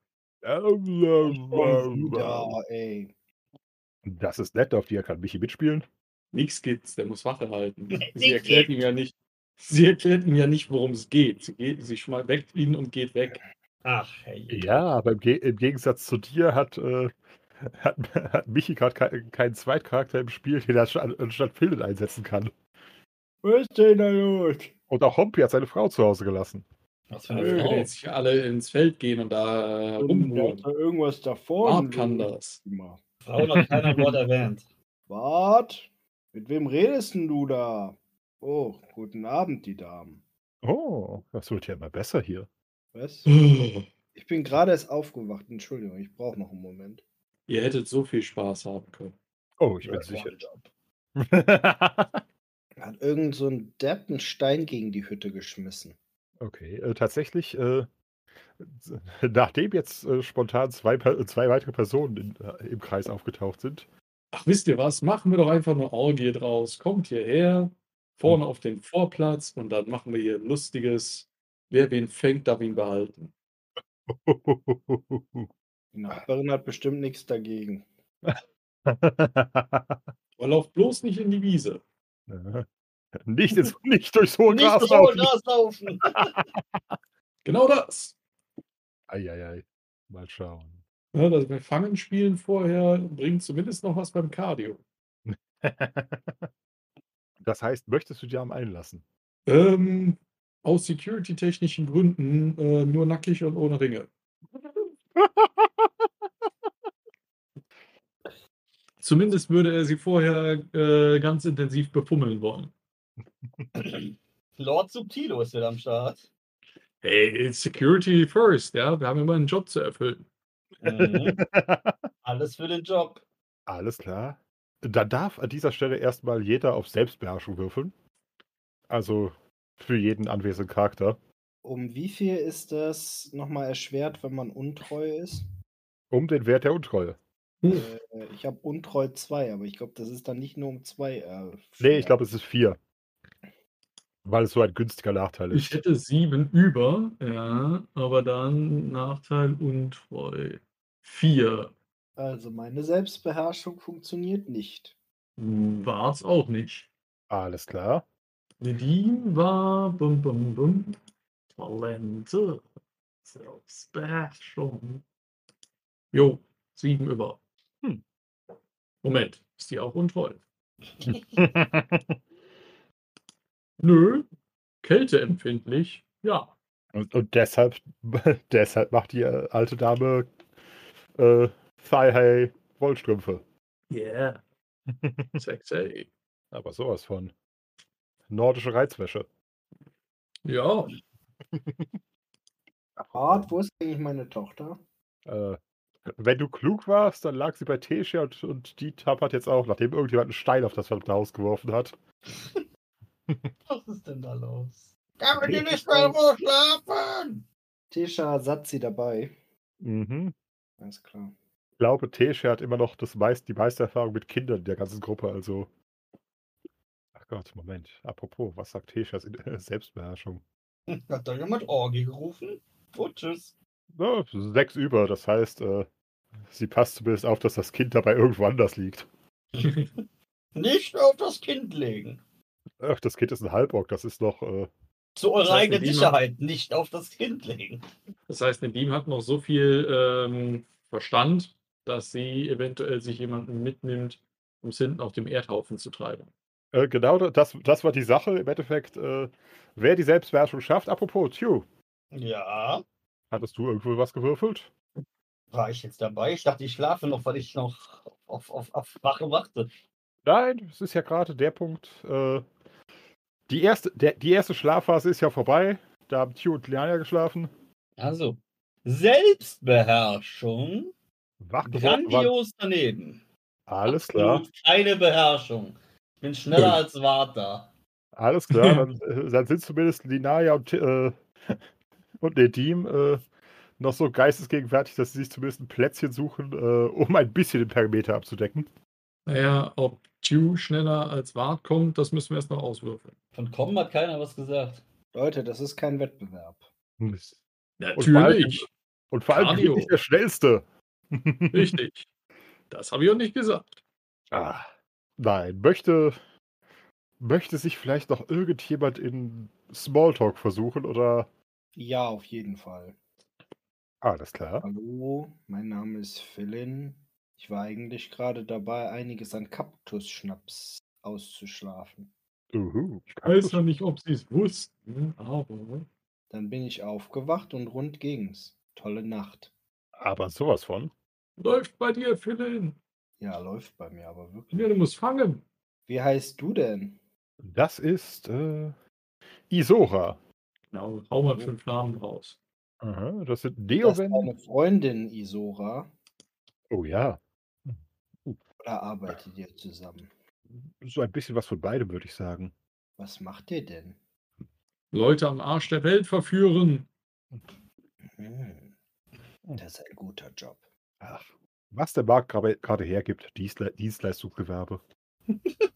Wieder, ey. Das ist nett, auf die kann Michi mitspielen. Nix gibt's, der muss Wache halten. Sie erklärt ihm ja nicht, sie erklärt ihm ja nicht, worum es geht. Sie, geht, sie schmeißt weg ihn und geht weg. Ach, hey. Ja, aber im, Ge im Gegensatz zu dir hat, äh, hat, hat Michi gerade ke keinen Zweitcharakter im Spiel, den er sta- anstatt Philin einsetzen kann. Was ist denn da los? Und auch Hompi hat seine Frau zu Hause gelassen. Was für Wir eine Frau. jetzt nicht alle ins Feld gehen und da äh, rumholen. da irgendwas davor. Bart kann das. Frau hat keiner Wort erwähnt. Bart? Mit wem redest denn du da? Oh, guten Abend, die Damen. Oh, das wird ja immer besser hier. Was? Ihr Ich bin gerade erst aufgewacht. Entschuldigung, ich brauche noch einen Moment. hättet so viel Spaß haben können. Oh, ich bin Ja, sicher. Hat irgend so ein Depp einen Stein gegen die Hütte geschmissen. okay, äh, tatsächlich, äh, nachdem jetzt äh, spontan zwei, zwei weitere Personen in, äh, im Kreis aufgetaucht sind, Ach, wisst ihr was? Machen wir doch einfach eine Orgie draus. Kommt hierher, vorne auf den Vorplatz und dann machen wir hier ein lustiges. Wer wen fängt, darf ihn behalten. Die Nachbarin hat bestimmt nichts dagegen. Aber lauft bloß nicht in die Wiese. nicht, ins, nicht durchs hohe Nicht Gras hohe laufen. Gras laufen. Genau das. Eieiei. Mal schauen. Ja, das wir Fangen spielen vorher bringt zumindest noch was beim Cardio. Das heißt, möchtest du dir am einlassen? Ähm, aus security-technischen Gründen äh, nur nackig und ohne Ringe. Zumindest würde er sie vorher äh, ganz intensiv befummeln wollen. Lord Subtilo ist wieder am Start. Hey, it's Security first, ja. Wir haben immer einen Job zu erfüllen. Mhm. Alles für den Job. Alles klar. Dann darf an dieser Stelle erstmal jeder auf Selbstbeherrschung würfeln. Also für jeden anwesenden Charakter. Um wie viel ist das nochmal erschwert, wenn man untreu ist? Um den Wert der Untreue. Äh, ich habe untreu 2, aber ich glaube, das ist dann nicht nur um 2. Äh, Nee, ich glaube, es ist vier. Weil es so ein günstiger Nachteil Ich ist. hätte sieben über, ja, aber dann Nachteil untreu. Vier. Also meine Selbstbeherrschung funktioniert nicht. War's auch nicht. Alles klar. Nadine war bum, bum, bum. Talente. Selbstbeherrschung. Jo, sieben über. Hm. Moment, ist die auch untreu? Nö. Kälteempfindlich? Ja. und, und deshalb, deshalb macht die alte Dame äh, Thigh-High Wollstrümpfe. Yeah. Sexy. Aber sowas von. Nordische Reizwäsche. Ja. Bart, wo ist eigentlich meine Tochter? Äh, wenn du klug warst, dann lag sie bei Tesha und, und die tappert jetzt auch, nachdem irgendjemand einen Stein auf das verdammte Haus geworfen hat. Was ist denn da los? Kann die nicht mehr wo schlafen? Tisha satt sie dabei. Mhm. Alles klar. Ich glaube, Tesha hat immer noch das meist, die meiste Erfahrung mit Kindern in der ganzen Gruppe, also. Ach Gott, Moment. Apropos, was sagt Teshas in- äh, Selbstbeherrschung? Hat da jemand Orgi gerufen? Oh, tschüss. Ja, sechs über, das heißt, äh, sie passt zumindest auf, dass das Kind dabei irgendwo anders liegt. Nicht auf das Kind legen. Ach, das Kind ist ein Halborg, das ist noch. Äh, Zu eurer Das heißt, eigenen Sicherheit, nicht auf das Kind legen. Das heißt, Nedim hat noch so viel ähm, Verstand, dass sie eventuell sich jemanden mitnimmt, um es hinten auf dem Erdhaufen zu treiben. äh, genau, das, das war die Sache. Im Endeffekt, äh, wer die Selbstbeherrschung schafft. Apropos, Tju, Ja. hattest du irgendwo was gewürfelt? War ich jetzt dabei? Ich dachte, ich schlafe noch, weil ich noch auf, auf, auf Wache warte. Nein, es ist ja gerade der Punkt. Äh, die, erste, der, die erste Schlafphase ist ja vorbei. Da haben Tju und Liania geschlafen. Also, Selbstbeherrschung. Wach. Grandios daneben. Alles klar. Absolut keine Beherrschung. Ich bin schneller als Vata. Alles klar. Dann, äh, dann sind zumindest Linia und, äh, und Nedim äh, noch so geistesgegenwärtig, dass sie sich zumindest ein Plätzchen suchen, äh, um ein bisschen den Perimeter abzudecken. Naja, ob Dew schneller als Wart kommt, das müssen wir erst noch auswürfeln. Von Kommen hat keiner was gesagt. Leute, das ist kein Wettbewerb. Und vor allem- Natürlich, Und vor allem ich bin nicht der Schnellste. Richtig. Das habe ich auch nicht gesagt. Ah, nein, möchte, möchte sich vielleicht noch irgendjemand in Smalltalk versuchen oder. Ja, auf jeden Fall. Alles klar. Hallo, mein Name ist Philin. Ich war eigentlich gerade dabei, einiges an Kaktusschnaps auszuschlafen. Uhu. Ich weiß ja nicht, ob sie es wussten, aber Dann bin ich aufgewacht und rund ging's. Tolle Nacht. Aber sowas von. läuft bei dir, Philin. Ja, läuft bei mir aber wirklich. Ja, du musst fangen. Wie heißt du denn? Das ist äh, Isora. Genau, hau mal fünf Namen raus. Aha, das sind Das ist deine Freundin Isora Oh ja. oder arbeitet ihr zusammen? So ein bisschen was von beidem, würde ich sagen. Was macht ihr denn? Leute am Arsch der Welt verführen. Hm, das ist ein guter Job. Ach, was der Markt gerade hergibt, Dienstle Dienstleistungsgewerbe.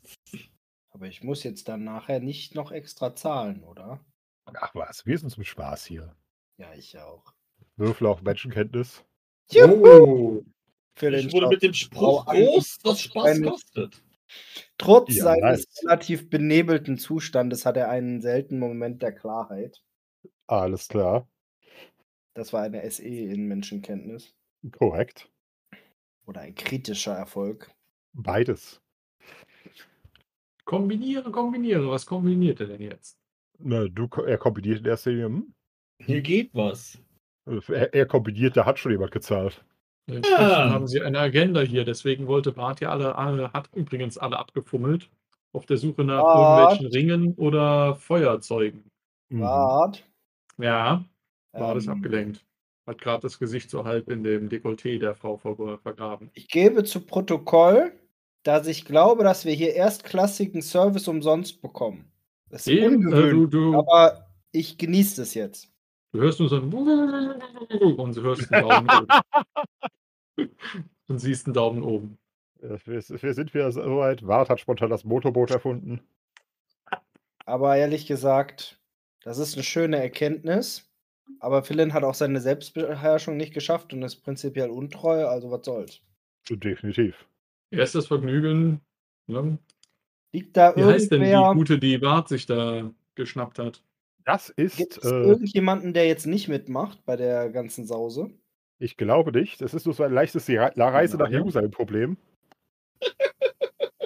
Aber ich muss jetzt dann nachher nicht noch extra zahlen, oder? Ach was, wir sind zum Spaß hier. Ja, ich auch. Würfel auf Menschenkenntnis. Oh, Für den Ich wurde Job. mit dem Spruch groß, was Spaß Eine- kostet. Trotz Ja, seines nice. relativ benebelten Zustandes hat er einen seltenen Moment der Klarheit. Alles klar. Das war eine SE in Menschenkenntnis. Korrekt. Oder ein kritischer Erfolg. Beides. kombiniere, kombiniere. Was kombiniert er denn jetzt? Na, du, er kombiniert in erster Linie. Hm? Hier geht was. Er, er kombiniert, da hat schon jemand gezahlt. Inzwischen Ah. haben sie eine Agenda hier, deswegen wollte Bart ja alle, alle, hat übrigens alle abgefummelt. Auf der Suche nach Bart. irgendwelchen Ringen oder Feuerzeugen. Mhm. Wart. Ja, war das Ähm, abgelenkt. Hat gerade das Gesicht so halb in dem Dekolleté der Frau ver- vergraben. Ich gebe zu Protokoll, dass ich glaube, dass wir hier erstklassigen Service umsonst bekommen. Das ist Eben, äh, ungewöhnlich, du, du, aber ich genieße es jetzt. du hörst nur so ein und du hörst einen Daumen oben. Und siehst einen Daumen oben. Ja, Wir, wir sind wieder so weit. Wart hat spontan das Motorboot erfunden. Aber ehrlich gesagt, das ist eine schöne Erkenntnis. Aber Philin hat auch seine Selbstbeherrschung nicht geschafft und ist prinzipiell untreu, also was soll's. Definitiv. Erstes Vergnügen. Ne? Liegt da Wie heißt denn die gute, die Bart sich da geschnappt hat? Das gibt ist, es äh, irgendjemanden, der jetzt nicht mitmacht bei der ganzen Sause? ich glaube nicht, das ist nur so ein leichtes Re- Reise nach Ja. Jerusalem-Problem.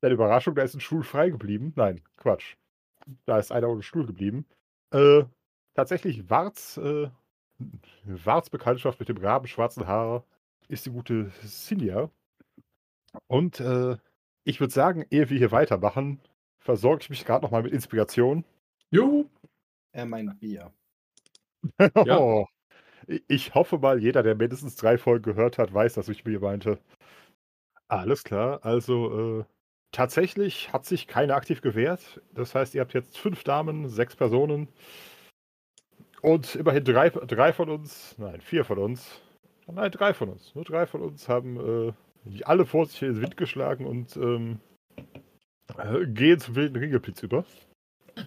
Deine Überraschung, da ist ein Stuhl frei geblieben. Nein, Quatsch. Da ist einer ohne Stuhl geblieben. Äh, tatsächlich Warts, äh, Warts Bekanntschaft mit dem rabenschwarzen Haar ist die gute Sinja. Und äh, ich würde sagen, ehe wir hier weitermachen, versorge ich mich gerade nochmal mit Inspiration. Jo, Er meint Bier. Ja. Oh. Ich- hoffe mal, jeder, der mindestens drei Folgen gehört hat, weiß, dass ich mir meinte. Alles klar, also äh, tatsächlich hat sich keiner aktiv gewehrt. Das heißt, ihr habt jetzt fünf Damen, sechs Personen und immerhin drei, drei von uns, nein, vier von uns, nein, drei von uns, nur drei von uns haben äh, die alle vorsichtig in den Wind geschlagen und ähm, äh, gehen zum wilden Ringelblitz über.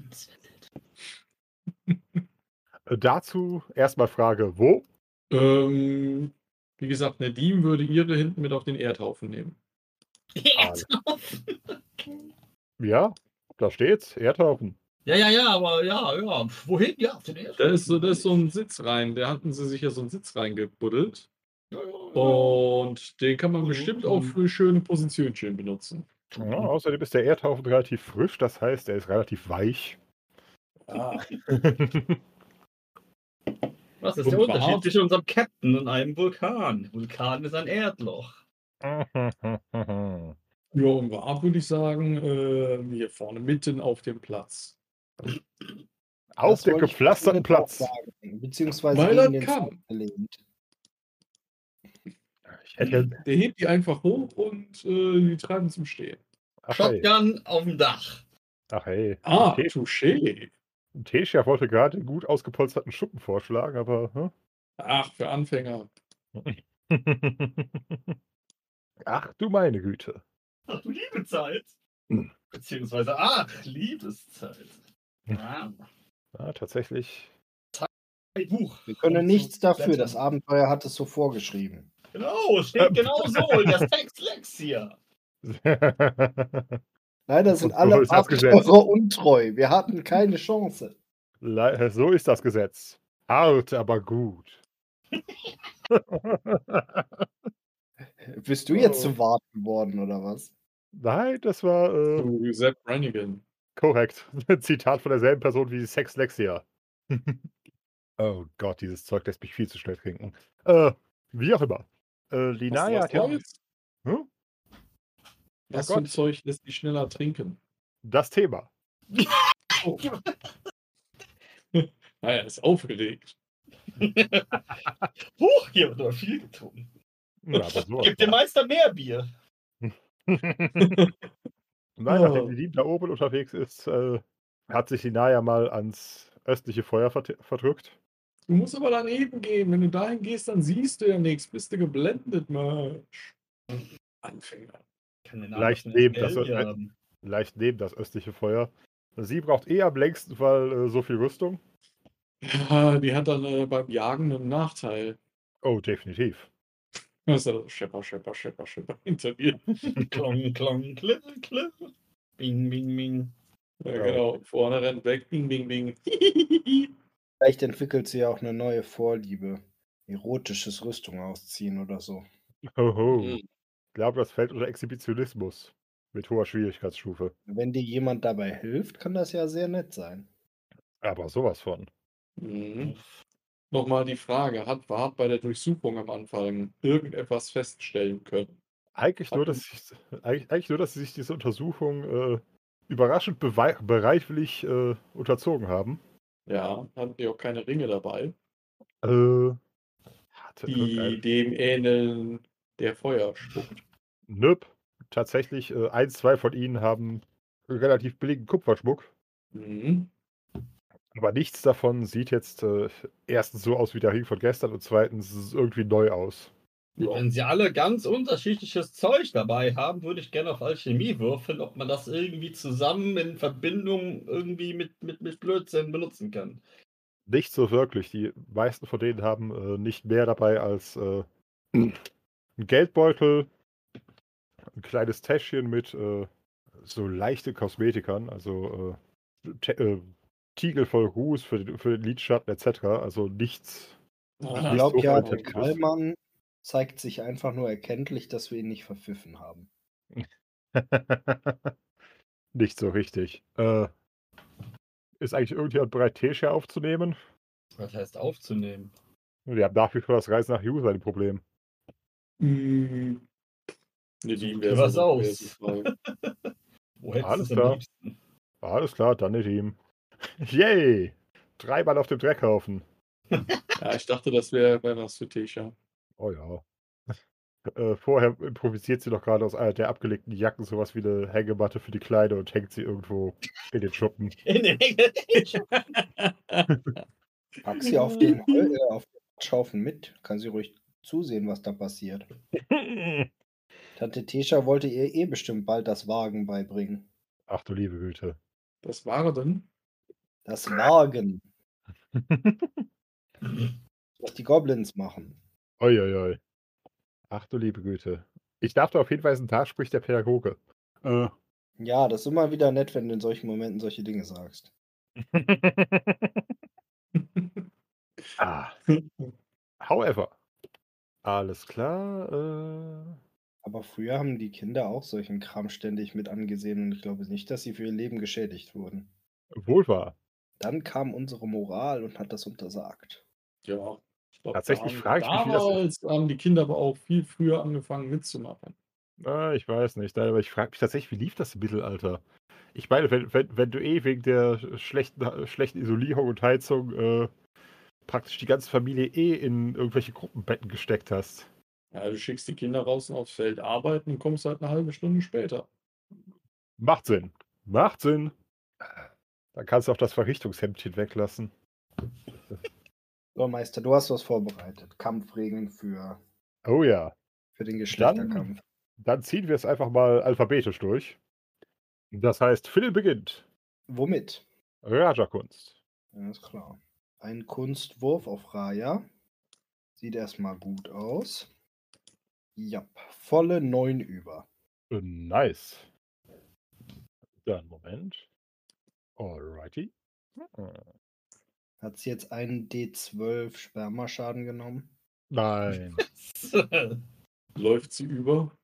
Äh, dazu erstmal Frage, wo? ähm, wie gesagt, Nadim würde ihre hinten mit auf den Erdhaufen nehmen. Ja, da steht's, Erdhaufen. Ja, ja, ja, aber ja, ja. Wohin? Ja, auf den ersten. Da ist, so, da ist so ein Sitz rein. Da hatten sie sich ja so einen Sitz reingebuddelt. Ja, ja, ja. Und den kann man Mhm. bestimmt auch für schöne Positionchen benutzen. Ja, außerdem ist der Erdhaufen relativ frisch, das heißt, er ist relativ weich. Ah, Was ist Und der Unterschied Bart? zwischen unserem Captain und einem Vulkan? Vulkan ist ein Erdloch. ja, und Art würde ich sagen, äh, hier vorne mitten auf dem Platz. Auf dem gepflasterten Platz. sagen, Beziehungsweise Weil gegen er gelehnt. Ich hätte, Der hebt die einfach hoch und äh, die treiben zum Stehen. ach, hey. Shotgun auf dem Dach. ach hey. Ah, Okay. touché. Tesha wollte gerade den gut ausgepolsterten Schuppen vorschlagen, aber. Ach, für Anfänger. Hm? ach du meine Güte. Ach du Liebezeit. Beziehungsweise, ach, Liebeszeit. Ja. Ja, tatsächlich. Buch. Wir können nichts dafür, das Abenteuer hat es so vorgeschrieben. Genau, steht Ähm. genau so in der Textlex hier. Leider sind so alle ist das Gesetz. Abenteurer untreu. Wir hatten keine Chance. Le- so ist das Gesetz. Hart, aber gut. Bist du jetzt Oh. zu warten geworden, oder was? Nein, das war äh, Sepp Brannigan. Korrekt. Zitat von derselben Person wie Sex Lexia. oh Gott, dieses Zeug lässt mich viel zu schnell trinken. Äh, wie auch immer. Äh, Linaya hat ja? Hm? Was Ja für ein. Zeug lässt die schneller trinken? das Thema. Naja, ist aufgeregt. Huch, hier wird aber viel getrunken. Ja, Gib dem Meister mehr Bier. Nein, nachdem Oh. die Lieb da oben unterwegs ist, äh, hat sich Linaya mal ans östliche Feuer verdrückt. Du musst aber daneben gehen. Wenn du dahin gehst, dann siehst du ja nichts. Bist du geblendet, Mensch. Anfänger. Leicht neben das- haben. Leicht neben das östliche Feuer. Sie braucht eh am längsten Fall äh, so viel Rüstung. Ja, die hat dann äh, beim Jagen einen Nachteil. Oh, definitiv. Das ist ja so Schepper, Schepper, Schepper, Schepper hinter dir. Klong, klong, klipp, klipp. Bing, bing, bing. Ja, Ja. genau. Vorne rennt weg. Bing, bing, bing. Vielleicht entwickelt sie ja auch eine neue Vorliebe. Erotisches Rüstung ausziehen oder so. Hoho. Mhm. Ich glaube, das fällt unter Exhibitionismus. Mit hoher Schwierigkeitsstufe. Wenn dir jemand dabei hilft, kann das ja sehr nett sein. Aber sowas von. Mhm. Nochmal die Frage, hat Ward bei der Durchsuchung am Anfang irgendetwas feststellen können? Eigentlich nur, dass sich, eigentlich, eigentlich nur, dass sie sich diese Untersuchung äh, überraschend bereitwillig äh, unterzogen haben. Ja, hatten die auch keine Ringe dabei, Äh, die dem ähneln, der Feuer spuckt. Nöp. Tatsächlich, äh, ein, zwei von ihnen haben relativ billigen Kupferschmuck. Mhm. Aber nichts davon sieht jetzt äh, erstens so aus wie der Ring von gestern und zweitens ist es irgendwie neu aus. Ja. Wenn sie alle ganz unterschiedliches Zeug dabei haben, würde ich gerne auf Alchemie würfeln, ob man das irgendwie zusammen in Verbindung irgendwie mit, mit, mit Blödsinn benutzen kann. Nicht so wirklich. Die meisten von denen haben äh, nicht mehr dabei als äh, ein Geldbeutel, ein kleines Täschchen mit äh, so leichte Kosmetikern, also äh, äh, Tiegel voll Ruß für den, für den Lidschatten etc. Also nichts. Ah, Ich Nicht glaube so ja, qualitativ. Kallmann zeigt sich einfach nur erkenntlich, dass wir ihn nicht verpfiffen haben. nicht so richtig. Äh, ist eigentlich irgendjemand bereit, Tesha aufzunehmen? Was heißt aufzunehmen? Wir haben nach wie vor das Reisen nach User ein Problem. Mhm. Nee, die wäre was aus. Wo hättest Alles du klar. liebsten? Alles klar, dann nicht ihm. Yay! Dreimal auf dem Dreckhaufen. Ja, ich dachte, das wäre wär was für Tisha. Oh ja. Äh, vorher improvisiert sie doch gerade aus einer der abgelegten Jacken sowas wie eine Hängematte für die Kleine und hängt sie irgendwo in den Schuppen. In den Pack sie auf den, Heu- äh, auf den Schaufen mit. Kann sie ruhig zusehen, was da passiert. Tante Tesha wollte ihr eh bestimmt bald das Wagen beibringen. Ach du liebe Güte. Das war denn? Das Wagen, was die Goblins machen. Uiuiui. Ach du liebe Güte. Ich darf darauf hinweisen, da spricht der Pädagoge. Äh. Ja, das ist immer wieder nett, wenn du in solchen Momenten solche Dinge sagst. ah. However. Alles klar. Äh. Aber früher haben die Kinder auch solchen Kram ständig mit angesehen und ich glaube nicht, dass sie für ihr Leben geschädigt wurden. Wohl wahr. Dann kam unsere Moral und hat das untersagt. Ja. Ich glaub, Tatsächlich frage ich mich, wie das- Damals haben die Kinder aber auch viel früher angefangen mitzumachen. Ah, ich weiß nicht, aber ich frage mich tatsächlich, wie lief das im Mittelalter? Ich meine, wenn, wenn, wenn du eh wegen der schlechten, schlechten Isolierung und Heizung äh, praktisch die ganze Familie eh in irgendwelche Gruppenbetten gesteckt hast. Ja, du schickst die Kinder draußen aufs Feld arbeiten und kommst halt eine halbe Stunde später. Macht Sinn. Macht Sinn. Dann kannst du auch das Verrichtungshemdchen weglassen. So, Meister, du hast was vorbereitet. Kampfregeln für, Oh ja. für den Geschlechterkampf. Dann ziehen wir es einfach mal alphabetisch durch. Das heißt, Phil beginnt. Womit? Raja-Kunst. Ja, ist klar. Ein Kunstwurf auf Raya. Sieht erstmal gut aus. Ja, volle 9 über. Nice. Dann Moment. Alrighty. Hm. Hat sie jetzt einen D12 Spermaschaden genommen? Nein. Läuft sie über?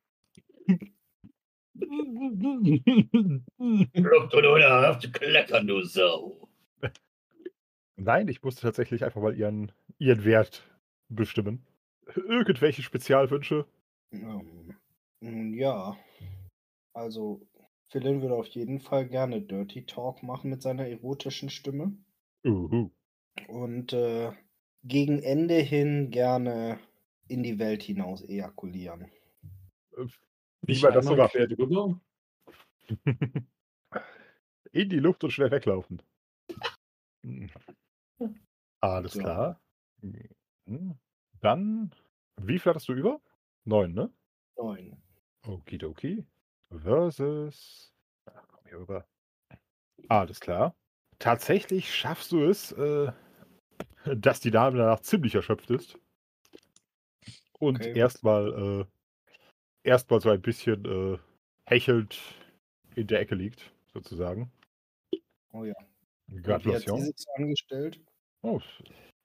Oder hör auf zu kleckern, du Sau. Nein, ich musste tatsächlich einfach mal ihren, ihren Wert bestimmen. Irgendwelche Spezialwünsche? Ähm, nun ja. Also, Philin würde auf jeden Fall gerne Dirty Talk machen mit seiner erotischen Stimme. Uhu. Und äh, gegen Ende hin gerne in die Welt hinaus ejakulieren. Wie Nicht man das so einmal macht. quer drüber? In die Luft und schnell weglaufen. Alles So. klar. Dann, wie viel hattest du über? Neun, ne? Neun. Okidoki. Versus. Ach, komm hier rüber. Alles klar. Tatsächlich schaffst du es, äh, dass die Dame danach ziemlich erschöpft ist. Und Okay. erstmal äh, erstmal so ein bisschen äh, hechelnd in der Ecke liegt, sozusagen. Oh ja. Gratulation. angestellt? Oh,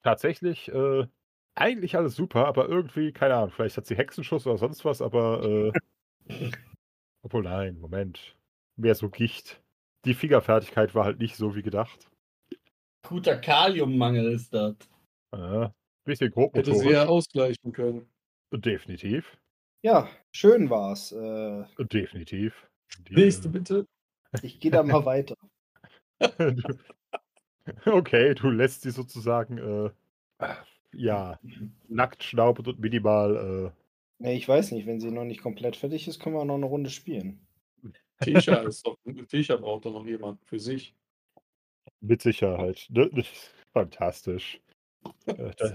tatsächlich, äh, eigentlich alles super, aber irgendwie, keine Ahnung, vielleicht hat sie Hexenschuss oder sonst was, aber äh, obwohl nein, Moment. Mehr so Gicht. Die Fingerfertigkeit war halt nicht so wie gedacht. Guter Kaliummangel ist das. Äh, bisschen grob Hätte sie ja ausgleichen können. Definitiv. Ja, schön war's. Äh, Definitiv. Die, Nächste äh, bitte. ich gehe da mal weiter. okay, du lässt sie sozusagen, äh, ja, nackt schnaubend und minimal, Nee, ich weiß nicht, wenn sie noch nicht komplett fertig ist, können wir auch noch eine Runde spielen. Tisha ist doch. Tisha braucht doch noch jemanden für sich. mit Sicherheit. Ne? Fantastisch. Äh, Das,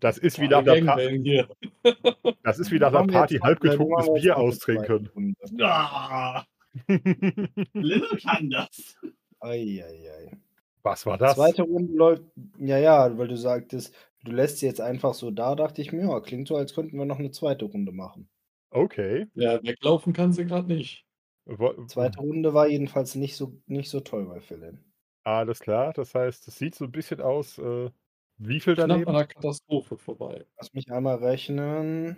das ist wie nach einer, pa Gangbang hier. das ist wie nach einer Party jetzt noch- halb dann getrunkenes machen wir jetzt Bier austrinken. Ah, Lille kann das. Eieiei. Was war das? Zweite Runde läuft. Ja, ja, weil du sagtest, du lässt sie jetzt einfach so da, dachte ich mir, ja, klingt so, als könnten wir noch eine zweite Runde machen. Okay. Ja, weglaufen kann sie gerade nicht. Wo- Zweite Runde war jedenfalls nicht so, nicht so toll bei Philin. Alles klar. Das heißt, es sieht so ein bisschen aus, äh, wie viel Knapp daneben? an der Katastrophe vorbei. Lass mich einmal rechnen.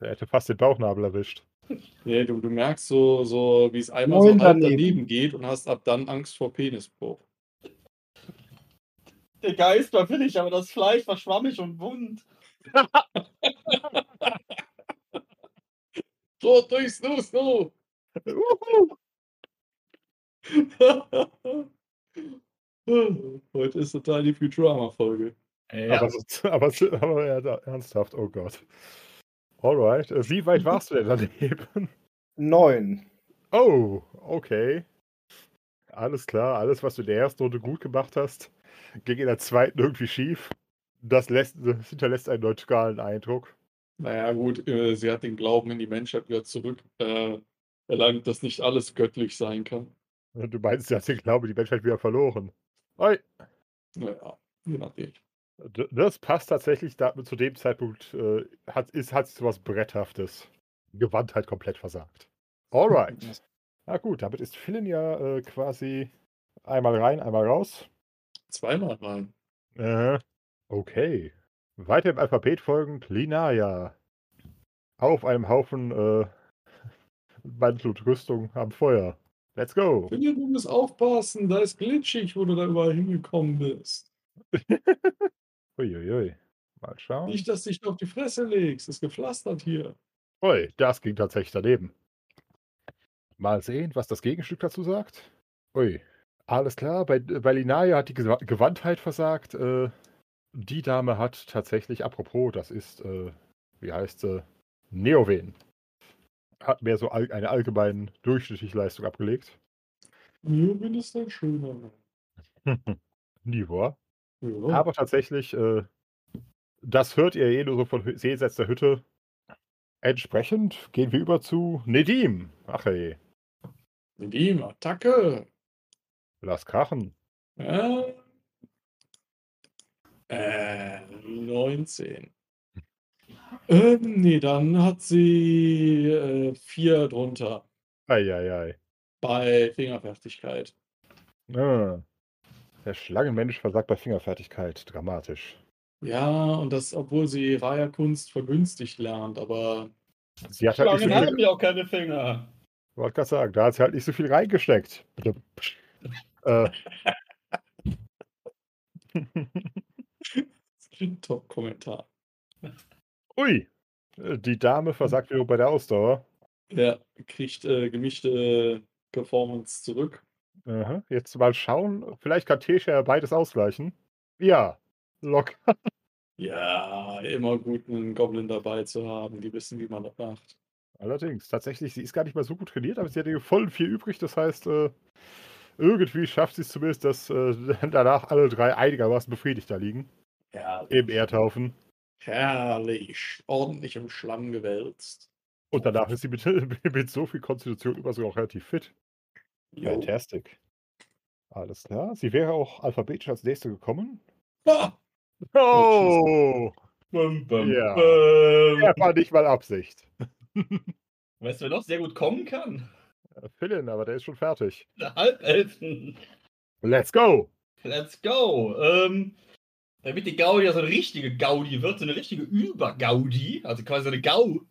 Er hätte fast den Bauchnabel erwischt. Nee, du, du merkst so, so wie es einmal Neun so halb daneben. daneben geht und hast ab dann Angst vor Penisbruch. Der Geist war billig, aber das Fleisch war schwammig und wund. So, durchs Nu, Snu! Heute ist total die Futurama-Folge. Aber, so- aber, so- aber ja, ernsthaft, oh Gott. Alright. Äh, Wie weit warst du denn daneben? Neun. Oh, okay. Alles klar, alles, was du in der ersten Runde gut gemacht hast, ging in der zweiten irgendwie schief. Das, lässt, das hinterlässt einen neutralen Eindruck. Naja, gut, äh, sie hat den Glauben in die Menschheit wieder zurück äh, erlangt, dass nicht alles göttlich sein kann. Du meinst, sie hat den Glauben, die Menschheit wieder verloren. Oi, Naja, je nachdem. das passt tatsächlich da, zu dem Zeitpunkt, äh, hat, ist, hat so was Bretthaftes. Gewandtheit komplett versagt. Alright. Na gut, damit ist Philin ja äh, quasi einmal rein, einmal raus. Zweimal rein. Äh, okay. Weiter im Alphabet folgend Linaya. Auf einem Haufen äh, Mantel und Rüstung am Feuer. Let's go. Philipp, du musst aufpassen, da ist glitschig, wo du da überall hingekommen bist. Uiuiui. Mal schauen. Nicht, dass du dich auf die Fresse legst, ist gepflastert hier. Ui, das ging tatsächlich daneben. Mal sehen, was das Gegenstück dazu sagt. Ui, alles klar. Bei, bei Linaya hat die Gewa- Gewandtheit versagt. Äh, die Dame hat tatsächlich, apropos, das ist, äh, wie heißt sie? Neoven. Hat mehr so all, eine allgemeine durchschnittliche Leistung abgelegt. Jürgen ist ein schöner Mann. Niveau. Ja. Aber tatsächlich, äh, das hört ihr eh nur so von jenseits der Hütte. Entsprechend gehen wir über zu Nedim. Ach ey, Mit ihm, Attacke. lass krachen. Ja. Äh, 19. Ähm, nee, dann hat sie äh, vier drunter Eieiei. bei Fingerfertigkeit. Ah. Der Schlangenmensch versagt bei Fingerfertigkeit. Dramatisch. Ja, und das, obwohl sie Raya-Kunst vergünstigt lernt, aber Sie hat halt nicht so Schlangen viel, haben ja auch keine Finger. Wollte gerade sagen, da hat sie halt nicht so viel reingesteckt. äh, Top-Kommentar. ui. Äh, Die Dame versagt wiederum bei der Ausdauer. Ja, kriegt äh, gemischte äh, Performance zurück. Aha. Jetzt mal schauen. Vielleicht kann Tesha ja beides ausgleichen. Ja. Locker. Ja, immer gut, einen Goblin dabei zu haben, die wissen, wie man das macht. Allerdings, tatsächlich, sie ist gar nicht mal so gut trainiert, aber sie hat voll viel übrig. Das heißt, äh, irgendwie schafft sie es zumindest, dass äh, danach alle drei einigermaßen befriedigt da liegen. Ja, Im Erdhaufen. herrlich. Ordentlich im Schlamm gewälzt. Und danach ist sie mit, mit so viel Konstitution über sogar auch relativ fit. Jo. Fantastic. Alles klar. Sie wäre auch alphabetisch als nächste gekommen. Ah, Oh! Bum, bum, Ja. bum. Er war nicht mal Absicht. Weißt du, wer noch sehr gut kommen kann? Äh, Philin, aber der ist schon fertig. Halbelfen. Let's go! Let's go. Ähm, damit die Gaudi ja so eine richtige Gaudi wird, so eine richtige Übergaudi, also quasi so eine Gaudi.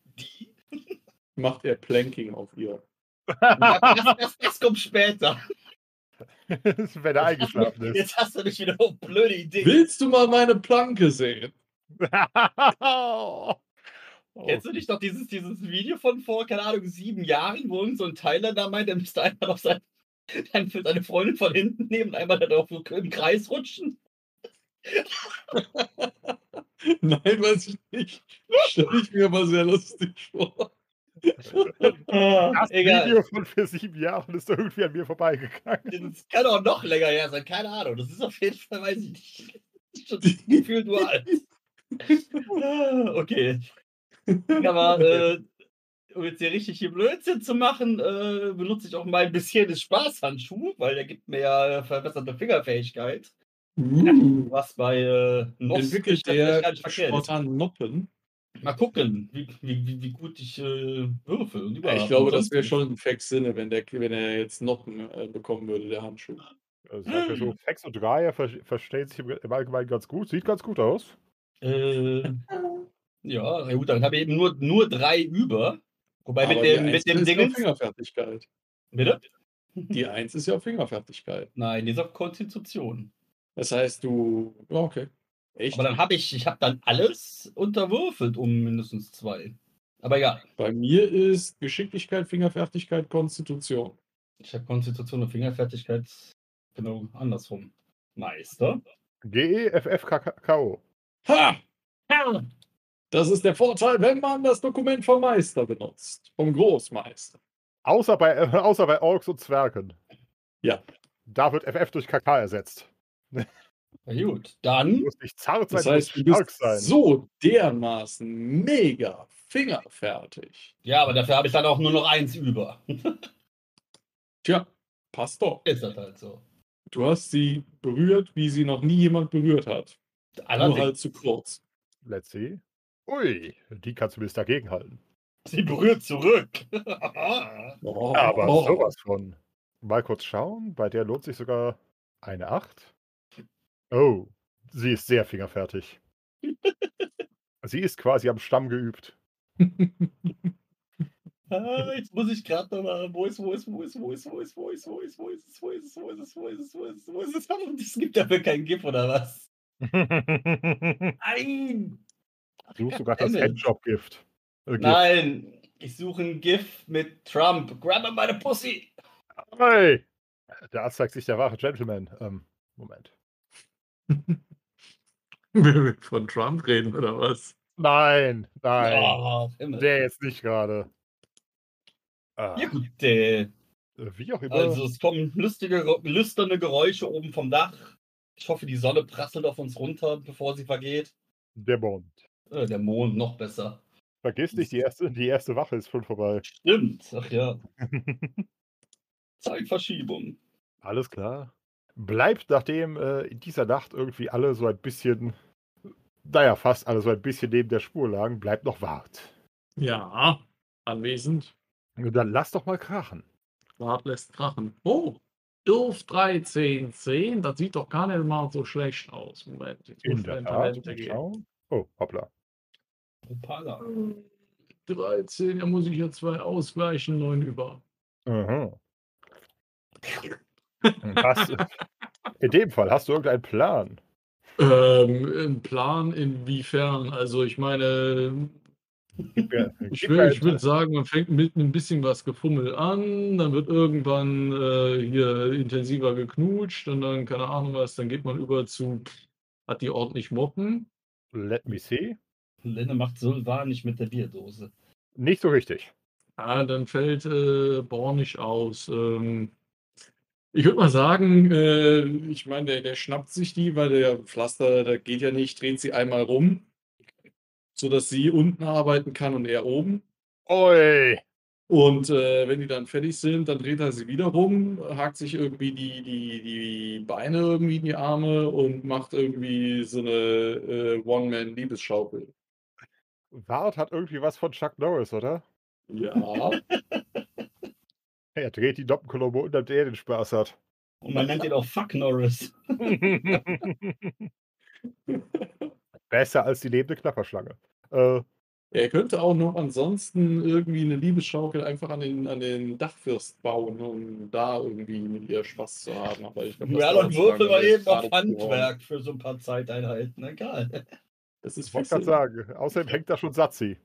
macht er Planking auf ihr. Das, das, das kommt später. Wenn er eingeschlafen ist. Jetzt hast du mich wieder auf blöde Ideen. Willst du mal meine Planke sehen? Oh. Kennst du nicht noch dieses, dieses Video von vor, keine Ahnung, sieben Jahren, wo irgend so ein Thailänder meint, er müsste einmal auf sein, dann für seine Freundin von hinten nehmen und einmal darauf im Kreis rutschen? Nein, weiß ich nicht. Stelle ich mir aber sehr lustig vor. Das egal. Video von vor sieben Jahren ist irgendwie an mir vorbeigegangen. Das kann auch noch länger her sein, keine Ahnung. Das ist auf jeden Fall, weiß ich nicht. Schon gefühlt nur alt. Ah, okay. Aber äh, um jetzt hier richtig hier Blödsinn zu machen, äh, benutze ich auch mal ein bisschen des Spaßhandschuh, weil der gibt mir ja äh, verbesserte Fingerfähigkeit. Uh, Was bei äh, Nos entwickelt der spontan Noppen. Mal gucken, wie, wie, wie, wie gut ich äh, würfel. Und Ja, ich glaube, das wäre schon ein Fax-Sinne, wenn, der, wenn er jetzt Noppen äh, bekommen würde, der Handschuh. Also sagen wir so, Fex und Dreier ver verstehen sich im im Allgemeinen ganz gut. Sieht ganz gut aus. Äh, ja, na gut, dann habe ich eben nur, nur drei über. Wobei mit Aber dem, mit Eins dem ist ja Ding. Fingerfertigkeit. Bitte? Die 1 ist ja Fingerfertigkeit. Nein, die ist auf Konstitution. Das heißt, du. ja, Okay. Echt? Aber dann habe ich, ich habe dann alles unterwürfelt um mindestens zwei. Aber egal. Bei mir ist Geschicklichkeit, Fingerfertigkeit, Konstitution. Ich habe Konstitution und Fingerfertigkeit genau andersrum. Meister. G-E-F-F-K-K-O. Ha! Das ist der Vorteil, wenn man das Dokument vom Meister benutzt. Vom Großmeister. Außer bei, äh, außer bei Orks und Zwergen. Ja. Da wird FF durch KK ersetzt. Na gut, dann. Du musst nicht zart sein, Das heißt, du stark bist sein. so dermaßen mega fingerfertig. Ja, aber dafür habe ich dann auch nur noch eins über. Tja, passt doch. Ist das halt so. Du hast sie berührt, wie sie noch nie jemand berührt hat. Nur Allerdings, halt zu kurz. Let's see. Ui, die kannst du bis dagegen halten. sie berührt zurück. Oh, Aber oh. sowas von. Mal kurz schauen. Bei der lohnt sich sogar eine 8. Oh, sie ist sehr fingerfertig. sie ist quasi am Stamm geübt. Ah, jetzt muss ich gerade noch mal. Wo ist, wo ist, wo ist, wo ist, wo ist, wo ist, wo ist, wo ist es, wo ist es, wo ist es, wo ist es, wo ist es, wo ist es? Und es gibt dafür kein GIF oder was? Nein! Suchst sogar das. Handjob-Gift. Äh. Nein! Ich suche ein GIF mit Trump. Grab meine Pussy! Hey! Da zeigt sich der wahre Gentleman. Ähm, Moment. Von Trump reden oder was? Nein, nein. Oh. Der jetzt nicht gerade. Ah, Ja, gut, äh, wie auch immer. also es kommen lustige, lüsterne Geräusche oben vom Dach. Ich hoffe, die Sonne prasselt auf uns runter, bevor sie vergeht. der Mond. Äh, der Mond noch besser. Vergiss nicht, die erste, die erste Wache ist schon vorbei. Stimmt, ach ja. Zeitverschiebung. Alles klar. Bleibt, nachdem äh, in dieser Nacht irgendwie alle so ein bisschen, naja, fast alle so ein bisschen neben der Spur lagen, bleibt noch Wart. Ja, anwesend. Und dann lass doch mal krachen. Bart lässt krachen. Oh, 11, 13, 10. Das sieht doch gar nicht mal so schlecht aus. Moment, jetzt muss In ich der Tat. Oh, hoppla. Opala. 13, da muss ich ja zwei ausgleichen, 9 über. Aha. Hast, in dem Fall, hast du irgendeinen Plan? Ähm, ein Plan inwiefern? Also ich meine, ich, will, ich würde sagen, man fängt mit ein bisschen was Gefummel an, dann wird irgendwann äh, hier intensiver geknutscht und dann, keine Ahnung was, dann geht man über zu, hat die ordentlich Moppen? Let me see. Lenne macht so wahnsinnig mit der Bierdose. Nicht so richtig. Ja, dann fällt äh, Born nicht aus. Ähm, ich würde mal sagen, äh, ich meine, der, der schnappt sich die, weil der Pflaster, der geht ja nicht, dreht sie einmal rum, sodass sie unten arbeiten kann und er oben. Oi! Und äh, wenn die dann fertig sind, dann dreht er sie wieder rum, hakt sich irgendwie die, die, die Beine irgendwie in die Arme und macht irgendwie so eine äh, One-Man-Liebesschaukel. Wart hat irgendwie was von Chuck Norris, oder? Ja, Er dreht die Noppenkolumne und damit er den Spaß hat. Und man nennt ihn auch Fuck Norris. Besser als die lebende Klapperschlange. Äh, Er könnte auch noch ansonsten irgendwie eine Liebesschaukel einfach an den, an den Dachfirst bauen, um da irgendwie mit ihr Spaß zu haben. Aber ich glaub, lange, wir jetzt eben auf. Handwerk für so ein paar Zeiteinheiten. Egal. Das ist Ich wollte gerade sagen, außerdem hängt da schon Satzi.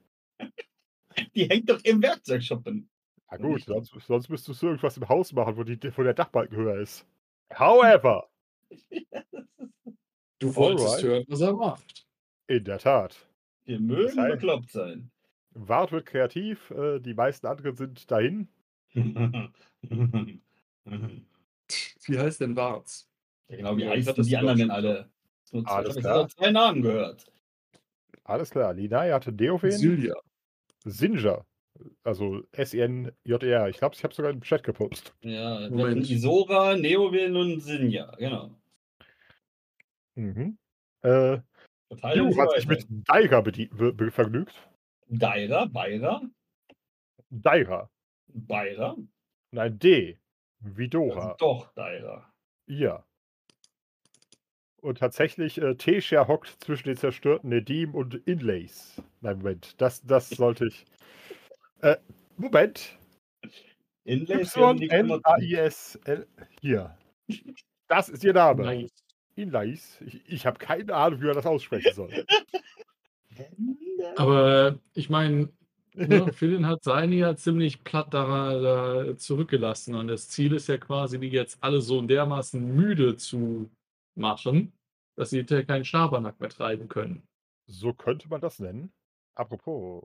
Die hängt doch im Werkzeugschuppen. Na gut, sonst, sonst müsstest du irgendwas im Haus machen, wo, die, wo der Dachbalken höher ist. However, Du wolltest Alright. hören, was er macht. in der Tat. Wir mögen Sei- bekloppt sein. Wart wird kreativ, äh, die meisten anderen sind dahin. ja, Wie heißt denn Warz? genau, wie Ja, heißen das die anderen denn alle? Zwei- Alles ich hab klar. jetzt zwei Namen gehört. Alles klar, Linai hatte Deofen, Silja. Sinja, also S-I-N-J-E-R. Ich glaube, ich habe sogar im Chat gepostet. Ja, Isora, Neovin und Sinja, genau. Mhm. Äh, Verteidigung Ju hat sich mit be- vergnügt. Daira, Beira, Daira. Beira. Nein, D. Wie Dora. doch Daira. Ja. Und tatsächlich, äh, Tesha hockt zwischen den zerstörten Nedim und Inlays. Nein, Moment. Das, das sollte ich. Äh, Moment. Inlays. Y-N-A-I-S-L. Hier. Das ist ihr Name. Nice. Inlays. Ich, ich habe keine Ahnung, wie man das aussprechen soll. Aber ich meine, ne, Philin hat seine ja ziemlich platt da, da zurückgelassen. Und das Ziel ist ja quasi, die jetzt alle so dermaßen müde zu machen, dass sie hinterher keinen Schabernack mehr treiben können. So könnte man das nennen. Apropos,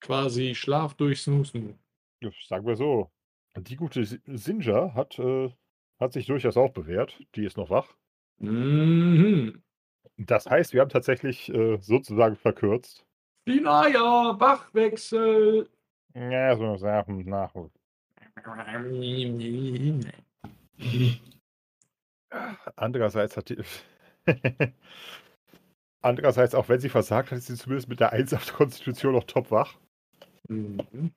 Quasi Schlaf durch Snoosen. ja, sagen wir so, die gute Si- Sinja hat, äh, hat sich durchaus auch bewährt. Die ist noch wach. Mhm. Das heißt, wir haben tatsächlich äh, sozusagen verkürzt. Linaya, Bachwechsel. Ja, so Sachen nach. Andererseits hat die. Andererseits, auch wenn sie versagt hat, ist sie zumindest mit der 1 auf der Konstitution noch top wach. Mhm.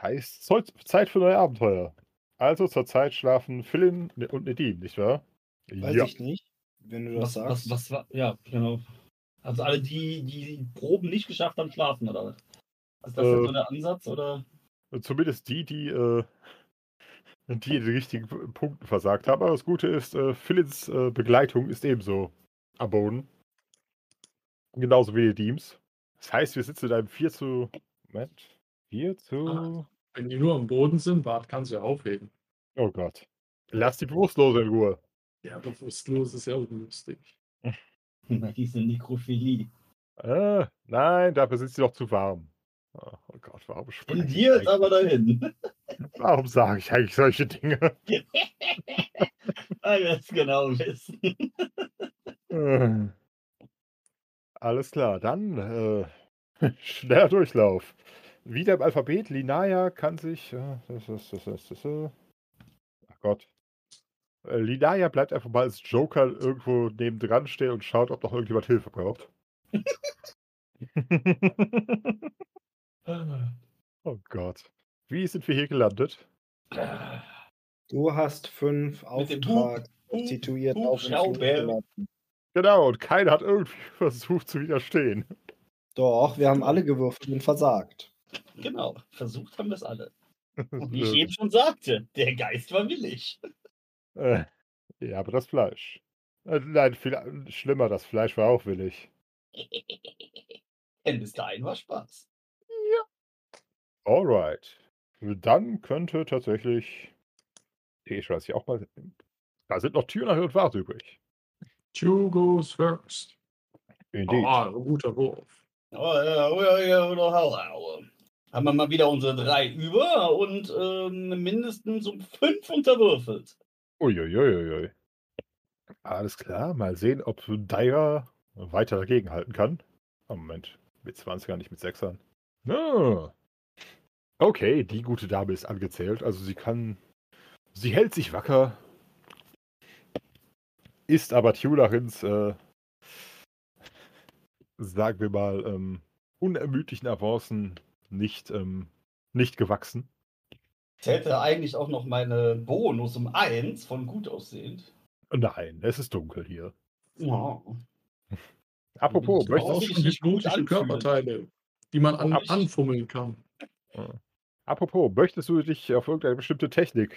Heißt, Zeit für neue Abenteuer. Also zurzeit schlafen Philin und Nedim, nicht wahr? Weiß ja. ich nicht, wenn du das Was, was, sagst. was war, ja, genau. Also alle, die die Proben nicht geschafft haben, schlafen, oder was? Ist das Äh. jetzt so der Ansatz, oder? Zumindest die, die, äh, die in den richtigen Punkten versagt haben. Aber das Gute ist, äh, Philins äh, Begleitung ist ebenso am Boden. Genauso wie die Teams. Das heißt, wir sitzen in einem 4 zu. Moment. 4 zu. Wenn die nur am Boden sind, Bart kann sie ja aufheben. Oh Gott. Lass die Bewusstlose in Ruhe. Ja, bewusstlos ist ja unlustig. Diese Nekrophilie. Äh, nein, dafür sind sie doch zu warm. Oh, oh Gott, warum spreche ich Tendiert eigentlich- aber dahin. Warum sage ich eigentlich solche Dinge? Weil wir es genau wissen. Äh. Alles klar, dann äh, schneller Durchlauf. Wieder im Alphabet. Linaya kann sich. Äh, das ist, das ist, das ist, äh, ach Gott. Äh, Linaya bleibt einfach mal als Joker irgendwo nebendran stehen und schaut, ob noch irgendjemand Hilfe braucht. oh Gott. Wie sind wir hier gelandet? Du hast fünf Mit dem Auftrag Hub- konstituiert Hub- auf. Genau, und keiner hat irgendwie versucht zu widerstehen. Doch, wir haben alle gewürfelt und versagt. Genau, versucht haben wir es alle. Und wie ich eben schon sagte, der Geist war willig. Äh, ja, aber das Fleisch. Äh, nein, viel schlimmer, das Fleisch war auch willig. Denn bis dahin war Spaß. Alright. Dann könnte tatsächlich. Ich weiß ja auch mal. Da sind noch Türen und Wart übrig. Two goes first. Indeed. Ah, ein guter Wurf. Oh, ja, oh, ja, ja, oder hau, Haben wir mal wieder unsere drei über und ähm, mindestens um fünf unterwürfelt. Uiuiuiui. Alles klar, mal sehen, ob Daira weiter dagegenhalten kann. Oh, Moment, mit 20er, nicht mit 6ern. Ah. Okay, die gute Dame ist angezählt. Also sie kann. Sie hält sich wacker. Ist aber Tulachins, äh, sagen wir mal, ähm, unermüdlichen Avancen nicht, ähm, nicht gewachsen. Ich hätte eigentlich auch noch meine Bonus um eins von gut aussehend. Nein, es ist dunkel hier. Ja. Apropos, Ich möchtest du nicht anfühlen. Körperteile. die man an, anfummeln kann. Apropos, möchtest du dich auf irgendeine bestimmte Technik?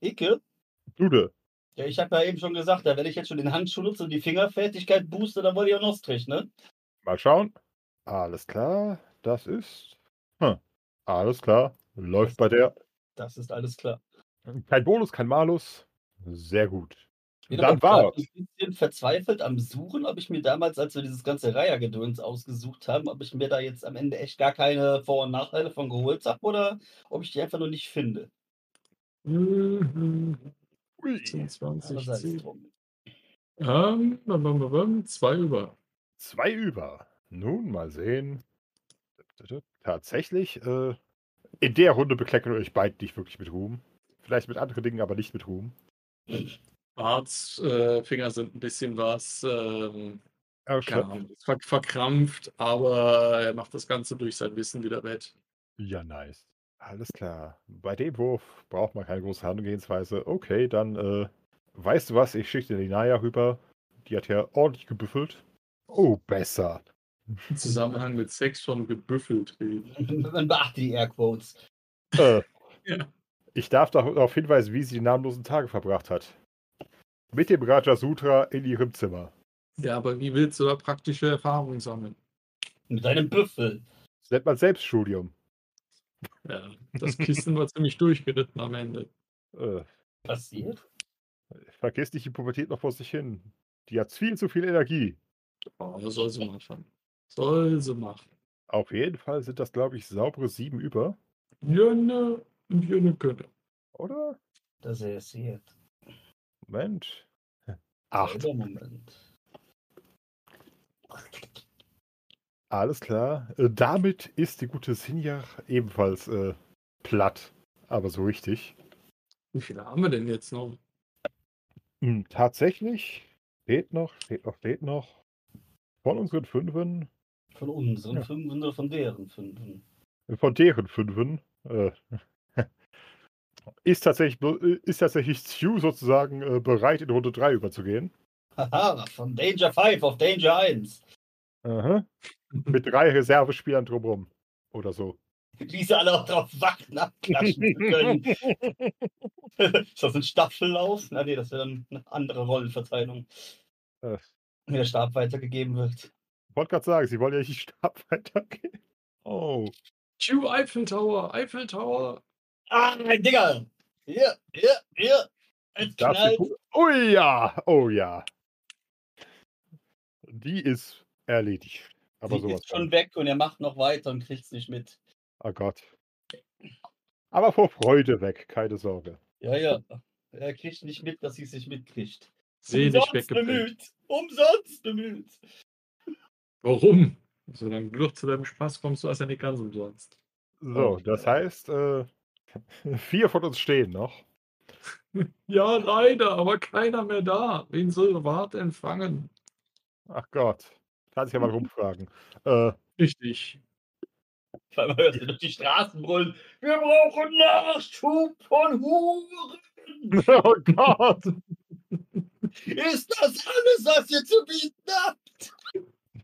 Icke? Dude. Ja, ich habe ja eben schon gesagt, da wenn ich jetzt schon den Handschuh nutze und die Fingerfertigkeit booste, dann wollte ich auch noch Strich, ne? Mal schauen. Alles klar, das ist. Hm. Alles klar, läuft bei der. Das ist alles klar. Kein Bonus, kein Malus. Sehr gut. Ich bin Dann aber gerade war's. ein bisschen verzweifelt am Suchen, ob ich mir damals, als wir dieses ganze Reihergedöns ausgesucht haben, ob ich mir da jetzt am Ende echt gar keine Vor- und Nachteile von geholt habe oder ob ich die einfach nur nicht finde. Mhm. Ui. 20, Aber sei es 10. drum. Ähm, bam, bam, bam, bam, zwei über. Zwei über. Nun mal sehen. Tatsächlich, äh, in der Runde bekleckert ihr euch beide nicht wirklich mit Ruhm. Vielleicht mit anderen Dingen, aber nicht mit Ruhm. Barts äh, Finger sind ein bisschen was ähm. Ahnung, ver verkrampft, aber er macht das Ganze durch sein Wissen wieder wett. Ja, nice. Alles klar. Bei dem Wurf braucht man keine große Herangehensweise. Okay, dann, äh, weißt du was? Ich schicke dir die Naya rüber. Die hat ja ordentlich gebüffelt. Oh, besser. Im Zusammenhang mit Sex schon gebüffelt reden. Man beachte die Airquotes. Äh, Ja. Ich darf darauf hinweisen, wie sie die namenlosen Tage verbracht hat. Mit dem Raja Sutra in ihrem Zimmer. Ja, aber wie willst du da praktische Erfahrungen sammeln? Mit deinem Büffel. Das nennt man Selbststudium. Ja, das Kissen war ziemlich durchgeritten am Ende. Äh, Passiert? vergiss nicht die Pubertät noch vor sich hin. Die hat viel zu viel Energie. Oh, soll sie machen. Soll sie machen. Auf jeden Fall sind das, glaube ich, saubere sieben über, Jönne und Jönne könne. oder? Das passiert. Moment. Acht. Moment. Alles klar. Äh, damit ist die gute Sinjach ebenfalls äh, platt. Aber so richtig. Wie viele haben wir denn jetzt noch? Hm, tatsächlich steht noch, steht noch, steht noch. Von unseren Fünfen, Von unseren Ja. Fünfen oder von deren Fünfen? von deren Fünfen, äh, ist tatsächlich, äh, ist tatsächlich Stu sozusagen äh, bereit, in Runde 3 überzugehen. Haha, von Danger 5 auf Danger 1. Aha. Mit drei Reservespielern drumherum. Oder so. Die sie alle auch drauf warten, abklatschen zu können. ist das ein Staffellauf? Na nee, das wäre dann eine andere Rollenverteilung. Äh, Wie der Stab weitergegeben wird. Ich wollte gerade sagen, sie wollen ja nicht Stab weitergehen. Oh. Chew Eiffel Tower, Eiffel Tower. Ah, mein Digga! Hier, hier, hier! Es knallt! Oh ja, oh ja. Die ist erledigt. Aber Sie sowas. ist schon weg und er macht noch weiter und kriegt's nicht mit. Oh Gott. Aber vor Freude weg, keine Sorge. Ja, ja. Er kriegt nicht mit, dass sie es nicht mitkriegt. Selig Umsonst bemüht! Umsonst bemüht! Warum? Solange du noch zu deinem Spaß kommst, du hast ja nicht ganz umsonst. So, das heißt, äh, vier von uns stehen noch. Ja, leider, aber keiner mehr da. Wen soll Wart empfangen? Ach Gott. Kann sich ja mal rumfragen. Äh, Richtig. Vor allem hörst du durch die Straßen brüllen. Wir brauchen Nachschub von Huren! oh Gott. Ist das alles, was ihr zu bieten habt?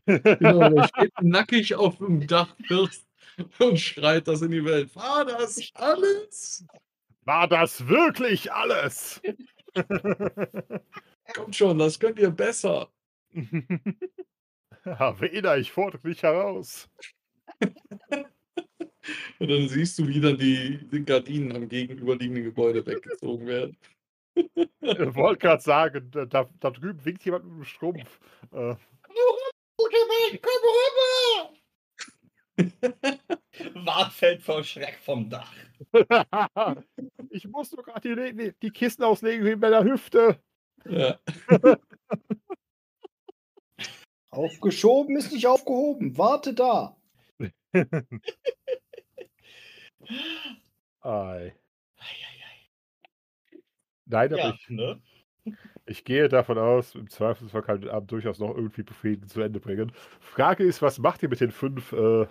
Genau, der steht nackig auf dem Dachfirst und schreit das in die Welt. War das alles? War das wirklich alles? Kommt schon, das könnt ihr besser. Aveda, ich fordere dich heraus. Und dann siehst du, wie dann die, die Gardinen am gegenüberliegenden Gebäude weggezogen werden. Ich wollte gerade sagen, da, da da drüben winkt jemand mit dem Strumpf. Äh, Mann, komm rüber! Wart fällt vor Schreck vom Dach. ich muss doch gerade die, die Kisten auslegen in meiner Hüfte. Ja. Aufgeschoben ist nicht aufgehoben. Warte da. Ei. Nein, aber Ja, ich, ne? Ich gehe davon aus, im Zweifelsfall kann ich den Abend durchaus noch irgendwie befriedigend zu Ende bringen. Frage ist, was macht ihr mit den fünf? Äh,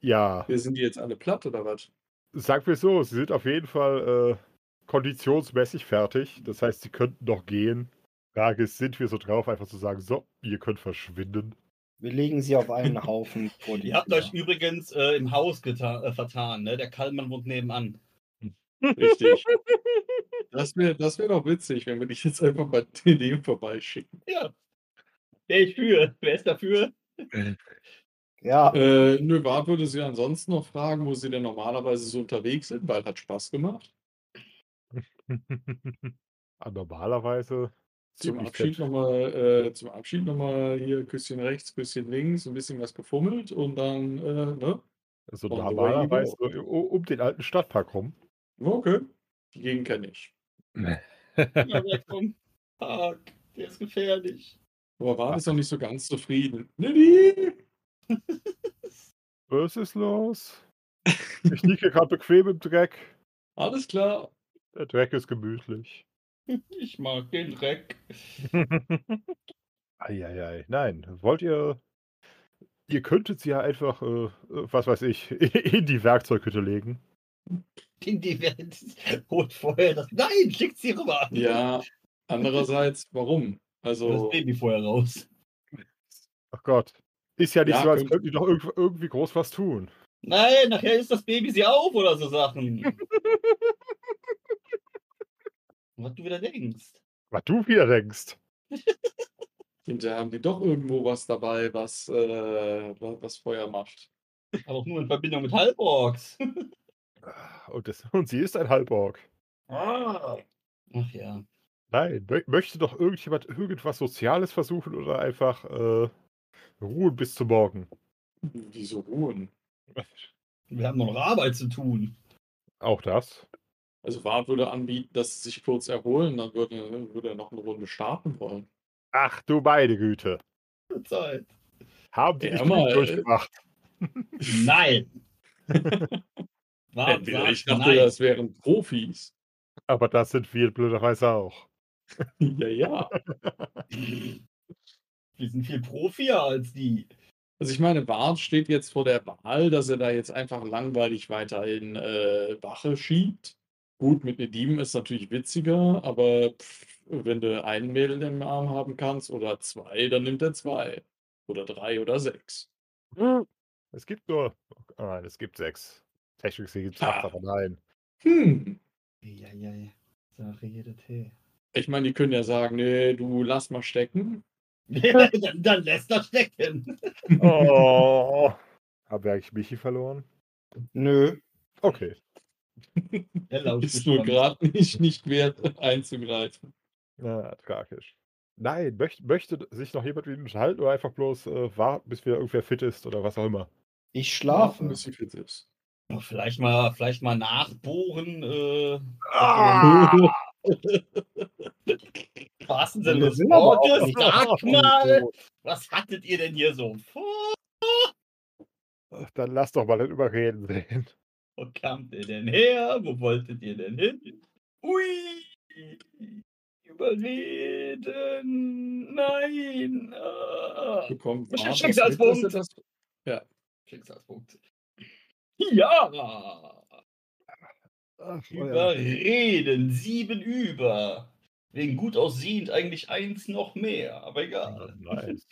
ja, Wir sind die jetzt alle platt oder was? sagen wir so, sie sind auf jeden Fall äh, konditionsmäßig fertig. Das heißt, sie könnten noch gehen. Frage ist, sind wir so drauf, einfach zu sagen, so, ihr könnt verschwinden? Wir legen sie auf einen Haufen vor die Ihr habt Tür. euch übrigens äh, im Haus äh, vertan, ne? Der Kallmann wohnt nebenan. Richtig. Das wäre das wär doch witzig, wenn wir dich jetzt einfach bei dem vorbeischicken. Ja. Wer ist für? Wer ist dafür? Ja, Äh, nö, Bart würde sie ansonsten noch fragen, wo sie denn normalerweise so unterwegs sind, weil hat Spaß gemacht. Ah, Normalerweise Zum Abschied nochmal, äh, zum Abschied nochmal hier Küsschen rechts, Küsschen links, ein bisschen was gefummelt und dann, äh, ne? Also normalerweise um den alten Stadtpark rum. Okay. Die Gegend kenne ich. Ja, weg vom Park. Der ist gefährlich. Aber Bart ist noch nicht so ganz zufrieden. Niddy! Was ist los? Ich liege gerade bequem im Dreck. Alles klar. Der Dreck ist gemütlich. Ich mag den Dreck. Eieiei. Nein, wollt ihr. Ihr könntet sie ja einfach, äh, äh, was weiß ich, in die Werkzeughütte legen. In die Welt. Holt vorher das. Nein, schickt sie rüber. Ja, andererseits, warum? Das Also, Baby vorher raus. Ach Gott. Ist ja nicht Ja, so, als könnt- könnten die doch irgend- irgendwie groß was tun. Nein, nachher ist das Baby sie auf oder so Sachen. Was du wieder denkst. Was du wieder denkst. hinterher haben die doch irgendwo was dabei, was, äh, wa- was Feuer macht. Aber auch nur in Verbindung mit Halborgs. Und, das, und sie ist ein Halborg. ah. Ach ja. Nein, mö möchte doch irgendjemand irgendwas Soziales versuchen oder einfach äh, ruhen bis zum Morgen? Wieso ruhen? Wir haben noch Arbeit zu tun. Auch das. Also Wart würde anbieten, dass sie sich kurz erholen, dann würde, würde er noch eine Runde starten wollen. Ach du meine Güte. Zeit. Haben die Ja, nicht mal, äh, durchgemacht. Nein. War, Entweder ich dachte, nein. das wären Profis. Aber das sind wir blöderweise auch. ja, ja. Wir sind viel profier als die. Also ich meine, Bart steht jetzt vor der Wahl, dass er da jetzt einfach langweilig weiterhin äh, Wache schiebt. Gut, mit Nedim ist natürlich witziger, aber pff, wenn du einen Mädel im Arm haben kannst oder zwei, dann nimmt er zwei. Oder drei oder sechs. Es gibt nur. Oh nein, es gibt sechs. Technisch gibt es Ah. aber nein. Hm. Ich meine, die können ja sagen, nee, du lass mal stecken. dann, dann lässt er stecken. Oh. Haben wir eigentlich Michi verloren? nö. Okay. Ist nur gerade nicht, nicht wert einzugreifen. Na, tragisch. Nein, möcht, möchte sich noch jemand mit ihm unterhalten oder einfach bloß äh, warten, bis wieder irgendwer fit ist oder was auch immer? Ich Schlafen, schlafe. bis sie fit ist. Ja, Vielleicht mal, vielleicht mal nachbohren. Äh, Ah! des sind aber auch Wortes. Sag mal, was hattet ihr denn hier so vor? Dann lass doch mal den Überreden sehen. Wo kamt ihr denn her? Wo wolltet ihr denn hin? Ui! Überreden! Nein! Ah. Das Bart das Schicksalspunkt. er das- Schicksalspunkt. Ja! Ach, Überreden! Sieben über! Wegen gut aussehend eigentlich eins noch mehr, aber egal. Nice.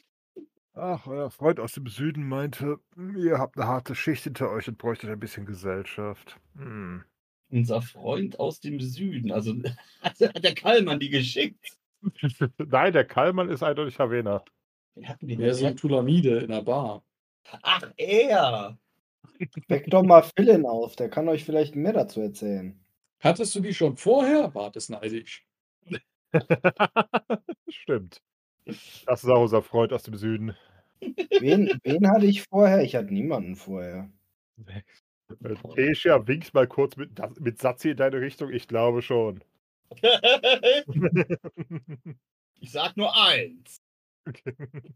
Ach, euer Freund aus dem Süden meinte, "Hm, ihr habt eine harte Schicht hinter euch und bräuchtet ein bisschen Gesellschaft. Hm. Unser Freund aus dem Süden, also hat der Kallmann die geschickt. Nein, der Kallmann ist eindeutig hatten wir Wer denn? so ein Tulamide in der Bar. Ach, er! Weck doch mal Philin auf, der kann euch vielleicht mehr dazu erzählen. Hattest du die schon vorher? Bart ist neidisch. Stimmt. Das ist auch unser Freund aus dem Süden. Wen, wen hatte ich vorher? Ich hatte niemanden vorher. Tesha winkt mal kurz mit, mit Satzi in deine Richtung. Ich glaube schon. ich sag nur eins.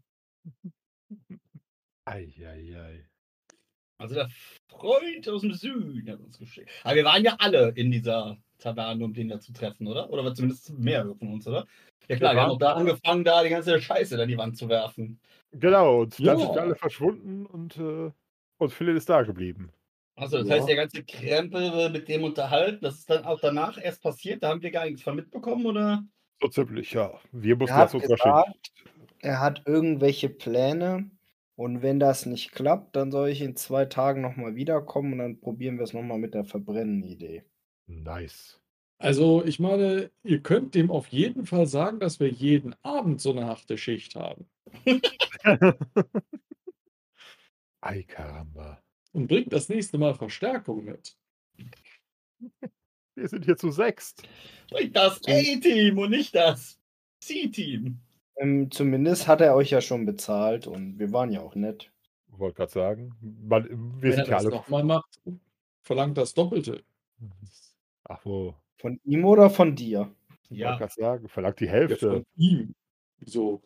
Eieiei. Also der Freund aus dem Süden hat uns geschickt. Aber wir waren ja alle in dieser Taverne, um den da zu treffen, oder? Oder war zumindest mehrere von uns, oder? Ja klar, Wir wir haben auch da angefangen, da die ganze Scheiße an die Wand zu werfen. Genau, und dann Ja. sind alle verschwunden und, äh, und Philipp ist da geblieben. Also das Ja. heißt, der ganze Krempel mit dem unterhalten, das ist dann auch danach erst passiert, da haben wir gar nichts von mitbekommen, oder? So ziemlich, ja. Wir mussten Er Schicht. gesagt, er hat irgendwelche Pläne, Und wenn das nicht klappt, dann soll ich in zwei Tagen nochmal wiederkommen und dann probieren wir es nochmal mit der Verbrennen-Idee. Nice. Also, ich meine, ihr könnt dem auf jeden Fall sagen, dass wir jeden Abend so eine harte Schicht haben. Ei, Karamba. Und bringt das nächste Mal Verstärkung mit. Wir sind hier zu sechst. Bringt das A-Team und nicht das C-Team. Ähm, zumindest hat er euch ja schon bezahlt und wir waren ja auch nett. Wollte gerade sagen. Man, wir Wenn er sind ja das alle. nochmal macht, verlangt das Doppelte. Ach wo. Von ihm oder von dir? Ich Ja. wollte gerade sagen, verlangt die Ja, Hälfte. von ihm. Wieso?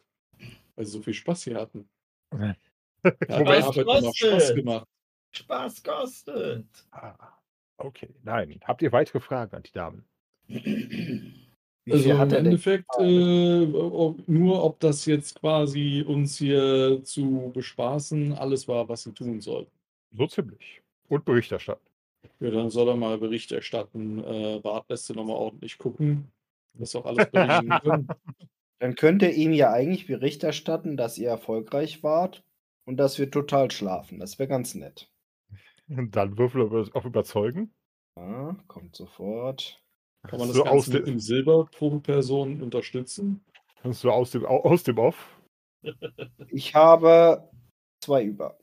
Weil sie so viel Spaß hier hatten. Ja. Er hat Arbeit immer kostet. Spaß gemacht. Spaß kostet. Ah, okay, nein. Habt ihr weitere Fragen an die Damen? Wie Also im er? Endeffekt äh, ob, nur, ob das jetzt quasi uns hier zu bespaßen alles war, was sie tun sollten. So ziemlich. Und Bericht erstatten. Ja, dann soll er mal Bericht erstatten. Äh, Bart lässt sie nochmal ordentlich gucken, dass auch alles berichten können. Dann könnt ihr ihm ja eigentlich Bericht erstatten, dass ihr erfolgreich wart und dass wir total schlafen. Das wäre ganz nett. Und dann würfel auf Überzeugen. Ja, kommt sofort. Kann man das so, aus Ganze mit dem, Silber pro Person unterstützen? so aus, dem, au- aus dem Off. Ich habe zwei über.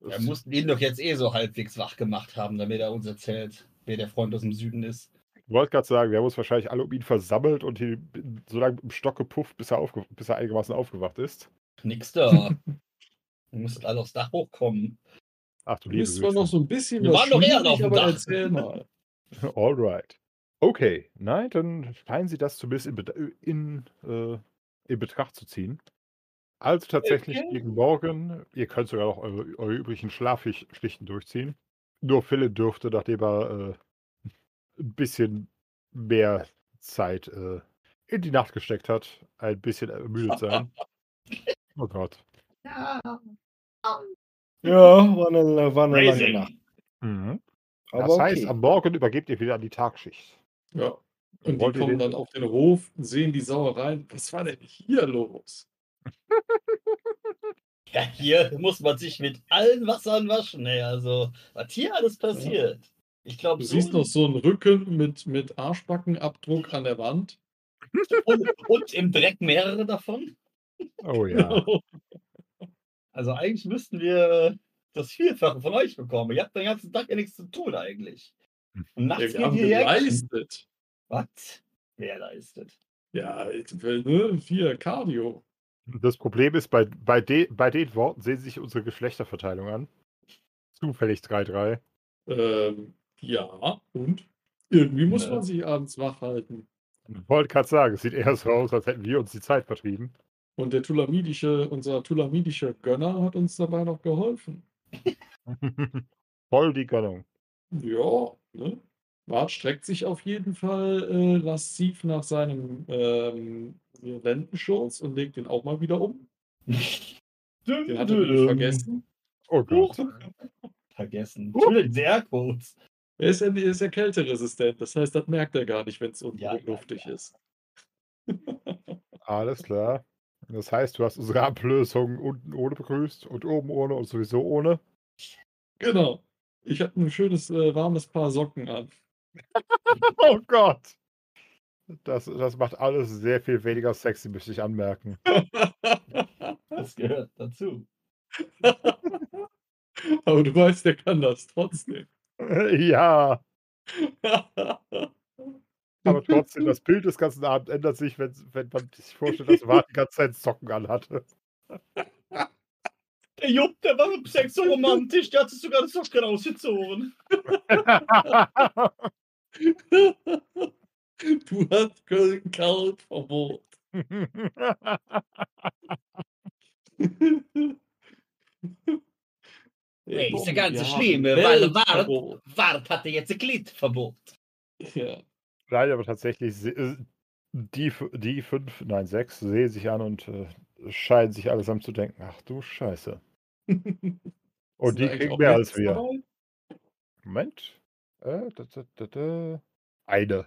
Wir mussten ihn doch jetzt eh so halbwegs wach gemacht haben, damit er uns erzählt, wer der Freund aus dem Süden ist. Ich wollte gerade sagen, wir haben uns wahrscheinlich alle um ihn versammelt und ihn so lange mit dem Stock gepufft, bis er, aufge bis er einigermaßen aufgewacht ist. Nix da. Wir mussten alle aufs Dach hochkommen. Ach du Du liebe bist zwar noch so ein bisschen Wir was waren doch eher auf dem aber Dach. erzähl mal. Alright. Okay, nein, dann scheinen Sie das zumindest in, Bet- in, äh, in Betracht zu ziehen. Also tatsächlich Okay. gegen morgen, ihr könnt sogar noch eure, eure übrigen Schlafschichten durchziehen. Nur Philipp dürfte, nachdem er äh, ein bisschen mehr Zeit äh, in die Nacht gesteckt hat, ein bisschen ermüdet sein. Oh Gott. Ja. Ja, war eine, war eine lange. Nacht. Mhm. Aber Das heißt, okay. am Morgen übergebt ihr wieder an die Tagschicht. Ja. Und Wollt die kommen den- dann auf den Hof, sehen die Sauereien. Was war denn hier los? ja, hier muss man sich mit allen Wassern waschen. Ey. Also, was hier alles passiert. Ich glaube, Du siehst noch so einen Rücken mit, mit Arschbackenabdruck an der Wand. und, und im Dreck mehrere davon. Oh ja. Also eigentlich müssten wir das Vielfache von euch bekommen. Ihr habt den ganzen Tag ja nichts zu tun eigentlich. Und nachts geht haben Action. geleistet. Was? Wer leistet? Ja, ne, hier, Cardio. Das Problem ist, bei, bei, de, bei den Worten sehen sich unsere Geschlechterverteilung an. Zufällig 3-3. Ähm, ja, und? Irgendwie muss Ja. man sich abends wach halten. Wollte gerade sagen, es sieht eher so aus, als hätten wir uns die Zeit vertrieben. Und der Tulamidische, unser Tulamidischer Gönner hat uns dabei noch geholfen. Voll die Gönnung. Ja, ne? Bart streckt sich auf jeden Fall äh, lasziv nach seinem ähm, Lendenschurz und legt den auch mal wieder um. Den hat er nämlich vergessen. Oh Gott. Vergessen. Natürlich sehr kurz. Er ist ja, er ist ja kälteresistent, das heißt, das merkt er gar nicht, wenn es unten Ja, ja, luftig ja. ist. Alles klar. Das heißt, du hast unsere Ablösung unten ohne begrüßt und oben ohne und sowieso ohne. Genau. Ich habe ein schönes, äh, warmes Paar Socken an. Oh Gott. Das, das macht alles sehr viel weniger sexy, möchte ich anmerken. Das gehört dazu. Aber du weißt, der kann das trotzdem. ja, aber trotzdem, das Bild des ganzen Abends ändert sich, wenn, wenn man sich vorstellt, dass Wart die ganze Zeit Socken anhatte. Der Jupp, der war im Sex so romantisch, der hat sich sogar die Socken ausgezogen. Du hast Köln kalt Verbot. Ey, ist ja ganz Wir schlimm, weil Wart. Wart hatte jetzt ein Gliedverbot. Ja. Nein, aber tatsächlich, äh, die, die fünf, nein, sechs sehen sich an und äh, scheinen sich allesamt zu denken, ach du Scheiße. Und Sind die kriegen mehr als wir. dabei? Moment. Äh, da, da, da, da. Eine.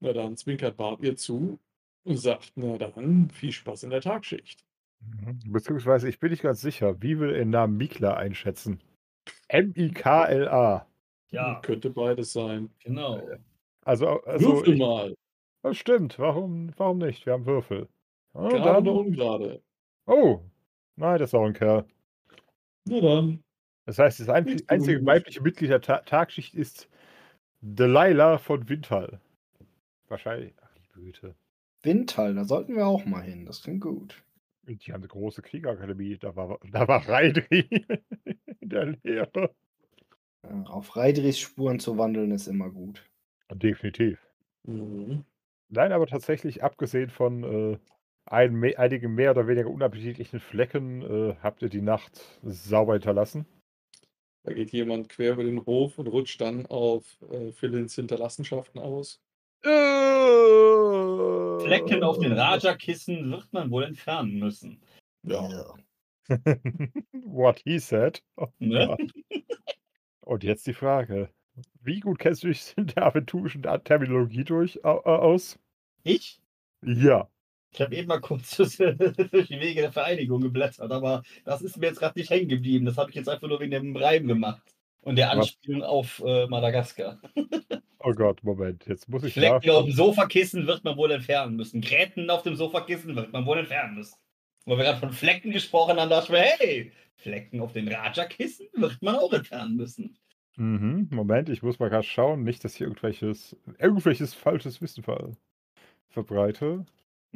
Na dann zwinkert Bart ihr zu und sagt, na dann, viel Spaß in der Tagschicht. Mhm. Beziehungsweise, ich bin nicht ganz sicher, wie will er den Namen Mikla einschätzen? M-I-K-L-A. Ja, Könnte beides sein. genau. Also, also Würfel ich, mal. das stimmt. Warum, warum nicht? Wir haben Würfel. Ja, Gerade dann, oder ungerade. oh, nein, das ist auch ein Kerl. Na dann. Das heißt, das einzige gut. weibliche Mitglied der Ta Tagschicht ist Delilah von Windhall. Wahrscheinlich. Ach, liebe Güte. Windhall, da sollten wir auch mal hin. Das klingt gut. Die haben eine große Kriegerakademie. Da war, da war Reidri in der Lehre. Ja, auf Reidris Spuren zu wandeln ist immer gut. Definitiv. Mhm. Nein, aber tatsächlich, abgesehen von äh, ein, einigen mehr oder weniger unappetitlichen Flecken, äh, habt ihr die Nacht sauber hinterlassen. Da geht jemand quer über den Hof und rutscht dann auf äh, Philins Hinterlassenschaften aus. Flecken auf den Raja-Kissen wird man wohl entfernen müssen. Ja. What he said. Oh Ne? Gott. Und jetzt die Frage. Wie gut kennst du dich in der aventurischen Terminologie durch, au- au- aus? Ich? Ja. Ich habe eben mal kurz durch die Wege der Vereinigung geblättert, aber das ist mir jetzt gerade nicht hängen geblieben. Das habe ich jetzt einfach nur wegen dem Reim gemacht. Und der Was? Anspielung auf äh, Madagaskar. Oh Gott, Moment. Jetzt muss ich Flecken auf dem Sofakissen wird man wohl entfernen müssen. Gräten auf dem Sofakissen wird man wohl entfernen müssen. Wo wir gerade von Flecken gesprochen haben, dachte ich mir, hey, Flecken auf den Raja-Kissen wird man auch entfernen müssen. Mhm, Moment, ich muss mal gerade schauen. Nicht, dass hier irgendwelches, irgendwelches falsches Wissen ver verbreite.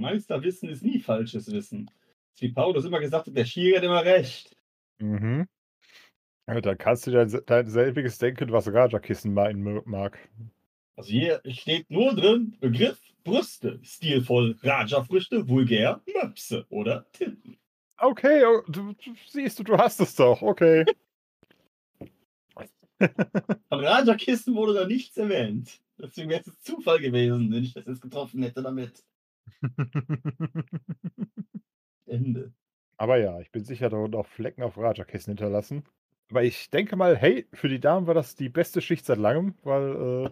Meisterwissen ist nie falsches Wissen. Wie Paulus immer gesagt hat, der Schiri hat immer recht. Mhm. Ja, dann kannst du dein, dein selbiges denken, was Raja-Kissen meinen mag. Also hier steht nur drin, Begriff Brüste, stilvoll, Raja-Früchte, vulgär, Möpse oder Tinten. Okay, oh, du, du, siehst du, du hast es doch. Okay. Am Raja-Kissen wurde da nichts erwähnt. Deswegen wäre es Zufall gewesen, wenn ich das jetzt getroffen hätte damit. Ende. Aber ja, ich bin sicher, da wurden auch Flecken auf Raja-Kissen hinterlassen. Aber ich denke mal, hey, für die Damen war das die beste Schicht seit langem, weil, äh,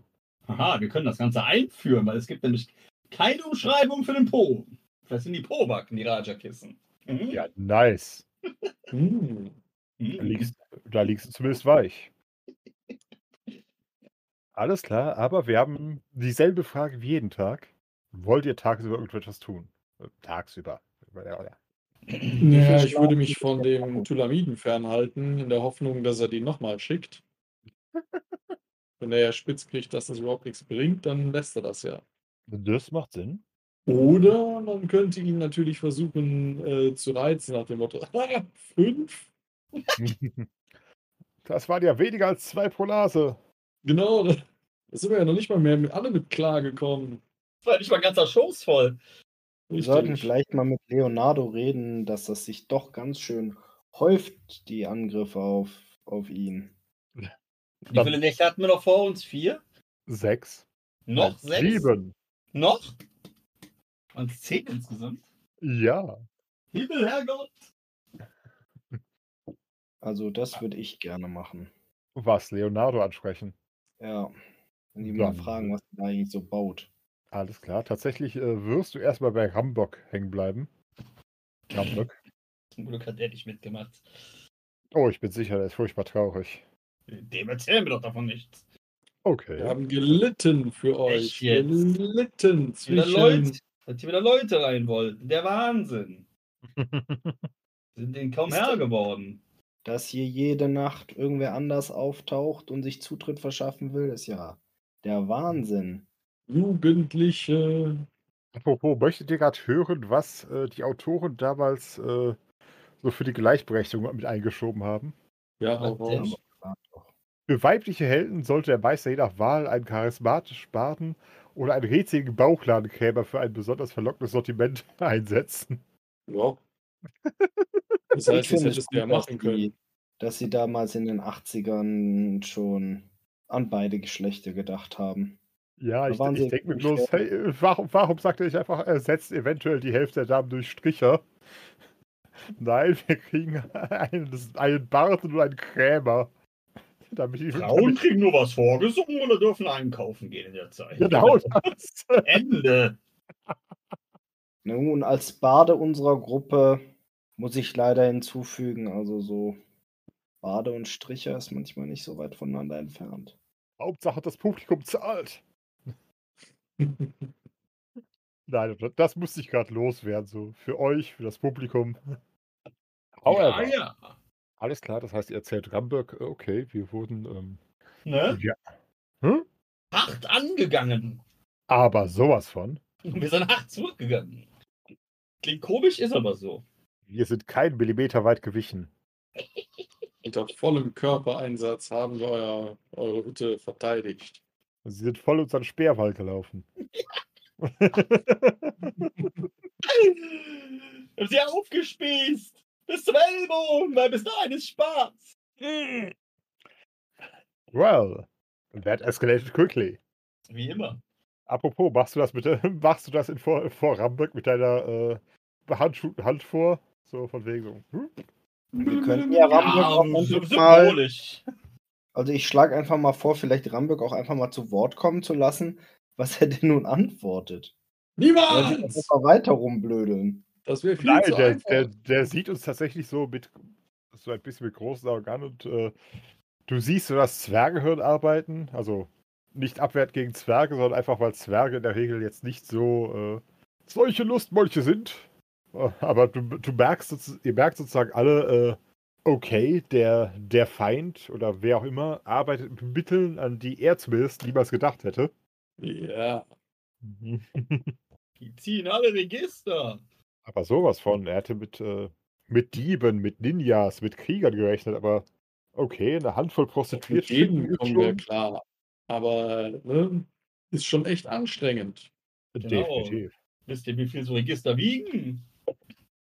Aha, wir können das Ganze einführen, weil es gibt nämlich keine Umschreibung für den Po. Das sind die Po-Backen, die Raja-Kissen. Mhm. ja, nice. Hm. Da Mhm. liegst, da liegst du zumindest weich. Alles klar, aber wir haben dieselbe Frage wie jeden Tag. Wollt ihr tagsüber irgendetwas tun? Äh, Tagsüber. Ja, ja. Naja, ich würde mich von dem Tulamiden fernhalten, in der Hoffnung, dass er die nochmal schickt. Wenn er ja spitz kriegt, dass das überhaupt nichts bringt, dann lässt er das ja. Das macht Sinn. Oder man könnte ihn natürlich versuchen äh, zu reizen nach dem Motto, ah, fünf? Das waren ja weniger als zwei pro Nase. Genau, da sind wir ja noch nicht mal mehr mit, alle mit klargekommen. Das war nicht mal ein ganzer Schoß voll. Wir sollten vielleicht mal mit Leonardo reden, dass das sich doch ganz schön häuft, die Angriffe auf, auf ihn. Wie viele Nächte hatten wir noch vor uns? Vier? Sechs. Noch Nein, sechs? Sieben. Noch? Und zehn insgesamt? Ja. Himmel, Herrgott! Also das würde ich gerne machen. Was? Leonardo ansprechen. Ja. Wenn die mal fragen, was er eigentlich so baut. Alles klar. Tatsächlich äh, wirst du erstmal bei Rambock hängen bleiben. Rambock. Zum Glück hat er nicht mitgemacht. Oh, ich bin sicher, der ist furchtbar traurig. Dem erzählen wir doch davon nichts. Okay. Wir haben gelitten für euch. Gelitten Wieder zwischen. Leute, dass hier wieder Leute rein wollten. Der Wahnsinn. Sind denen kaum Herr geworden. Dass hier jede Nacht irgendwer anders auftaucht und sich Zutritt verschaffen will, ist ja der Wahnsinn. Jugendliche. Apropos, möchtet ihr gerade hören, was äh, die Autoren damals äh, so für die Gleichberechtigung mit eingeschoben haben? Ja, doch. Für weibliche Helden sollte der Meister je nach Wahl einen charismatischen Baden oder einen rätseligen Bauchladenkrämer für ein besonders verlockendes Sortiment einsetzen. Ja. Das heißt, das finde hättest es du ja machen können. Die, dass sie damals in den 80ern schon an beide Geschlechter gedacht haben. Ja, ich, ich denke mir bloß, hey, warum, warum sagt er nicht einfach, ersetzt eventuell die Hälfte der Damen durch Stricher? Nein, wir kriegen einen, einen Bart und einen Krämer. Damit die, Frauen damit, kriegen nur was vorgesungen oder dürfen einkaufen gehen in der Zeit. genau das. Ende. Nun, als Bade unserer Gruppe Muss ich leider hinzufügen, also so Bade und Stricher ist manchmal nicht so weit voneinander entfernt. Hauptsache, das Publikum zahlt. Nein, das- musste ich gerade loswerden, so für euch, für das Publikum. However, Ja, ja. alles klar, das heißt, ihr erzählt Ramberg, äh, okay, wir wurden ähm, Ne? ja, hm? Hart angegangen. aber sowas von. Wir sind hart zurückgegangen. Klingt komisch, ist aber so. Wir sind kein Millimeter weit gewichen. Unter vollem Körpereinsatz haben wir euer, eure Hütte verteidigt. Sie sind voll unseren Speerwald gelaufen. Wir haben sie aufgespießt. Bis zum Ellbogen, weil bis dahin ist Spaß. well, that escalated quickly. Wie immer. Apropos, machst du das mit, der- machst du das in vor, vor Ramberg mit deiner äh, Hand, Hand vor? So von wegen so. Hm? Wir könnten ja Ramberg auch Ja, so einfach mal, symbolisch. Also ich schlage einfach mal vor, vielleicht Ramberg auch einfach mal zu Wort kommen zu lassen, was er denn nun antwortet. Niemals! einfach weiter rumblödeln. Das wäre viel Nein, zu der, der, der sieht uns tatsächlich so mit so ein bisschen mit großen Augen an und äh, du siehst so das Zwergehirn arbeiten. Also nicht abwert gegen Zwerge, sondern einfach, weil Zwerge in der Regel jetzt nicht so äh, solche Lustmolche sind. Äh, Aber du, du merkst, ihr merkt sozusagen alle, äh, okay, der, der Feind oder wer auch immer arbeitet mit Mitteln, an die er zumindest niemals gedacht hätte. Ja. Die ziehen alle Register. Aber sowas von, er hätte mit, äh, mit Dieben, mit Ninjas, mit Kriegern gerechnet, aber okay, eine Handvoll Mit Prostituierte. jedem kommen wir klar. Aber ne, ist schon echt anstrengend. Genau. Definitiv. Wisst ihr, wie viel so Register wiegen?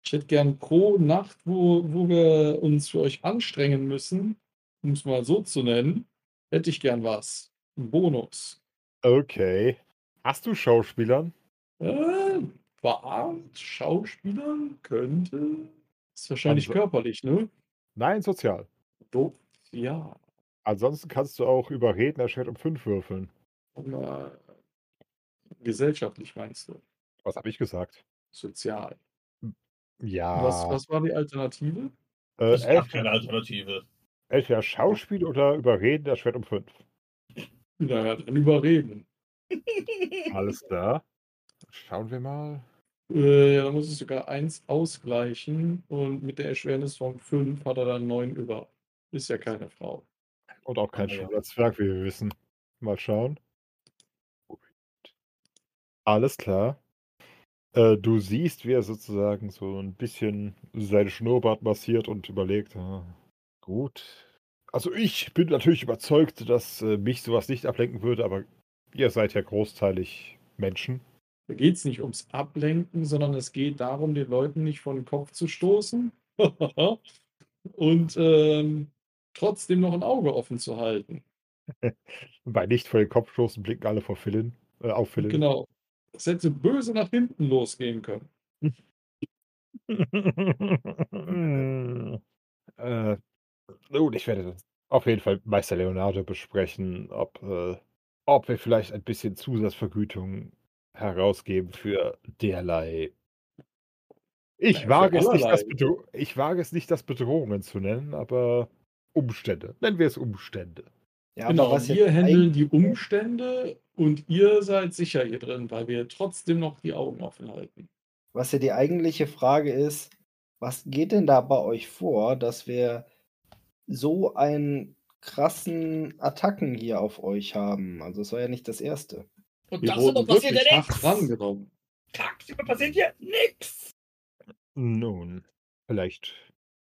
Ich hätte gern pro Nacht, wo, wo wir uns für euch anstrengen müssen, um es mal so zu nennen, hätte ich gern was. Ein Bonus. Okay. Hast du Schauspielern? Äh, verarmt Schauspielern könnte. Ist wahrscheinlich Also- körperlich, ne? Nein, sozial. Do ja. Ansonsten kannst du auch über Redner Schwert um 5 würfeln. Aber gesellschaftlich meinst du? Was habe ich gesagt? Sozial. Ja. Was, was war die Alternative? äh, Ich habe keine Alternative. entweder Schauspiel oder über Redner Schwert um 5. Naja, dann überreden. Alles klar. Schauen wir mal. Äh, ja, dann muss es sogar eins ausgleichen und mit der Erschwernis von 5 hat er dann 9 über. Ist ja keine Frau. Und auch kein Ah, ja. wie wir wissen. Mal schauen. Alles klar. Äh, du siehst, wie er sozusagen so ein bisschen seine Schnurrbart massiert und überlegt, ah, gut. Also ich bin natürlich überzeugt, dass äh, mich sowas nicht ablenken würde, aber ihr seid ja großteilig Menschen. Da geht es nicht ums Ablenken, sondern es geht darum, den Leuten nicht vor den Kopf zu stoßen und ähm, trotzdem noch ein Auge offen zu halten. Bei nicht vor den Kopf stoßen blicken alle vor Philin, äh, auf Philin. Genau. Das hätte böse nach hinten losgehen können. äh, nun, ich werde auf jeden Fall Meister Leonardo besprechen, ob, äh, ob wir vielleicht ein bisschen Zusatzvergütung herausgeben für derlei. Ich Ja, für wage, es nicht, das ich wage es nicht, das Bedrohungen zu nennen, aber Umstände. Nennen wir es Umstände. Ja, genau, aber was wir handeln die Umstände und ihr seid sicher hier drin, weil wir trotzdem noch die Augen offen halten. Was ja die eigentliche Frage ist, was geht denn da bei euch vor, dass wir so einen krassen Attacken hier auf euch haben? Also es war ja nicht das erste. Und Wir wurden passiert wirklich ja nichts. rangenommen. Tagsüber passiert hier nichts. Nun, vielleicht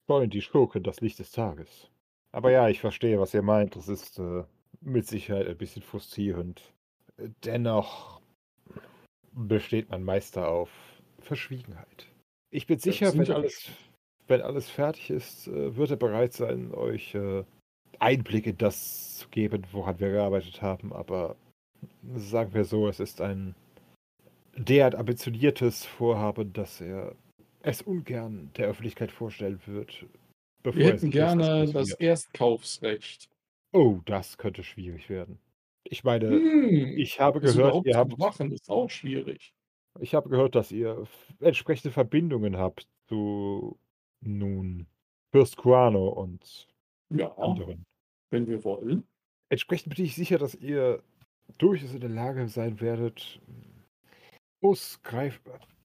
wollen die Schurken das Licht des Tages. Aber ja, ich verstehe, was ihr meint. Das ist äh, mit Sicherheit ein bisschen frustrierend. Dennoch besteht mein Meister auf Verschwiegenheit. Ich bin sicher, wenn alles, wenn alles fertig ist, äh, wird er bereit sein, euch äh, Einblick in das zu geben, woran wir gearbeitet haben. Aber sagen wir so, es ist ein derart ambitioniertes Vorhaben, dass er es ungern der Öffentlichkeit vorstellen wird. Bevor Wir hätten gerne das informiert. Erstkaufsrecht. Oh, das könnte schwierig werden. Ich meine, Hm, ich habe das gehört, ihr habt, machen, ist auch schwierig. ich habe gehört, dass ihr entsprechende Verbindungen habt zu nun Fürst Kuano und Ja, anderen. wenn wir wollen. Entsprechend bin ich sicher, dass ihr durchaus in der Lage sein werdet,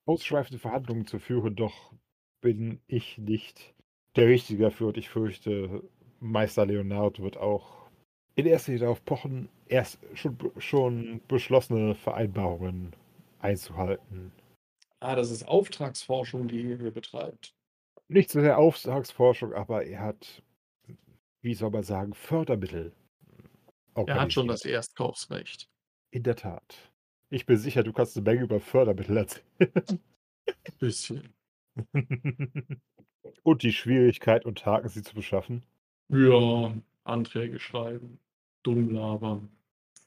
ausschweifende Verhandlungen zu führen, doch bin ich nicht der Richtige dafür und ich fürchte, Meister Leonard wird auch in erster Linie darauf pochen, erst schon, schon beschlossene Vereinbarungen einzuhalten. Ah, das ist Auftragsforschung, die ihr hier betreibt. Nicht so sehr Auftragsforschung, aber er hat, wie soll man sagen, Fördermittel. Er hat schon das. Erstkaufsrecht. In der Tat. Ich bin sicher, du kannst eine Menge über Fördermittel erzählen. Ein bisschen. und die Schwierigkeit und Haken, sie zu beschaffen. Ja, Anträge schreiben, dumm labern.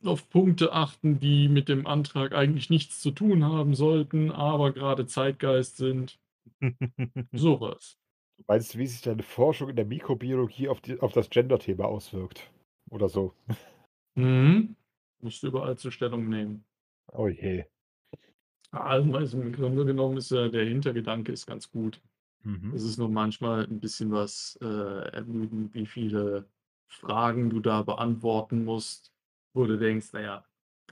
Auf Punkte achten, die mit dem Antrag eigentlich nichts zu tun haben sollten, aber gerade Zeitgeist sind. Sowas. Du meinst, wie sich deine Forschung in der Mikrobiologie auf, die, auf das Gender-Thema auswirkt? Oder so. Mhm. Musst du überall zur Stellung nehmen. Oh je. Also im Grunde genommen ist ja der Hintergedanke ist ganz gut. Mhm. Es ist nur manchmal ein bisschen was äh, ermüdend, wie viele Fragen du da beantworten musst, wo du denkst, naja,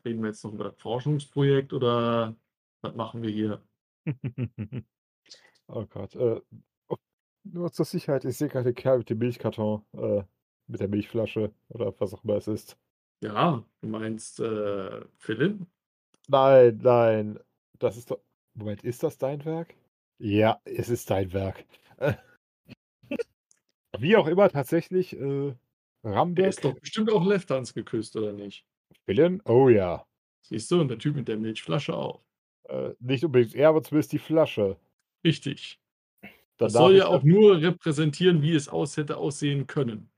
reden wir jetzt noch über das Forschungsprojekt oder was machen wir hier? oh Gott. Äh, nur zur Sicherheit, ich sehe gerade den Kerl mit dem Milchkarton, äh, mit der Milchflasche oder was auch immer es ist. Ja, du meinst äh, Philipp? Nein, nein. Das ist doch. Moment, ist das dein Werk? Ja, es ist dein Werk. Äh, Wie auch immer, tatsächlich, äh, Der Ramberg. ist doch bestimmt auch Lefthans geküsst, oder nicht? Villain? Oh ja. Siehst du, und der Typ mit der Milchflasche auch. Äh, nicht unbedingt er, aber zumindest die Flasche. Richtig. Das Danach soll ist ja auch nur repräsentieren, wie es aus hätte aussehen können.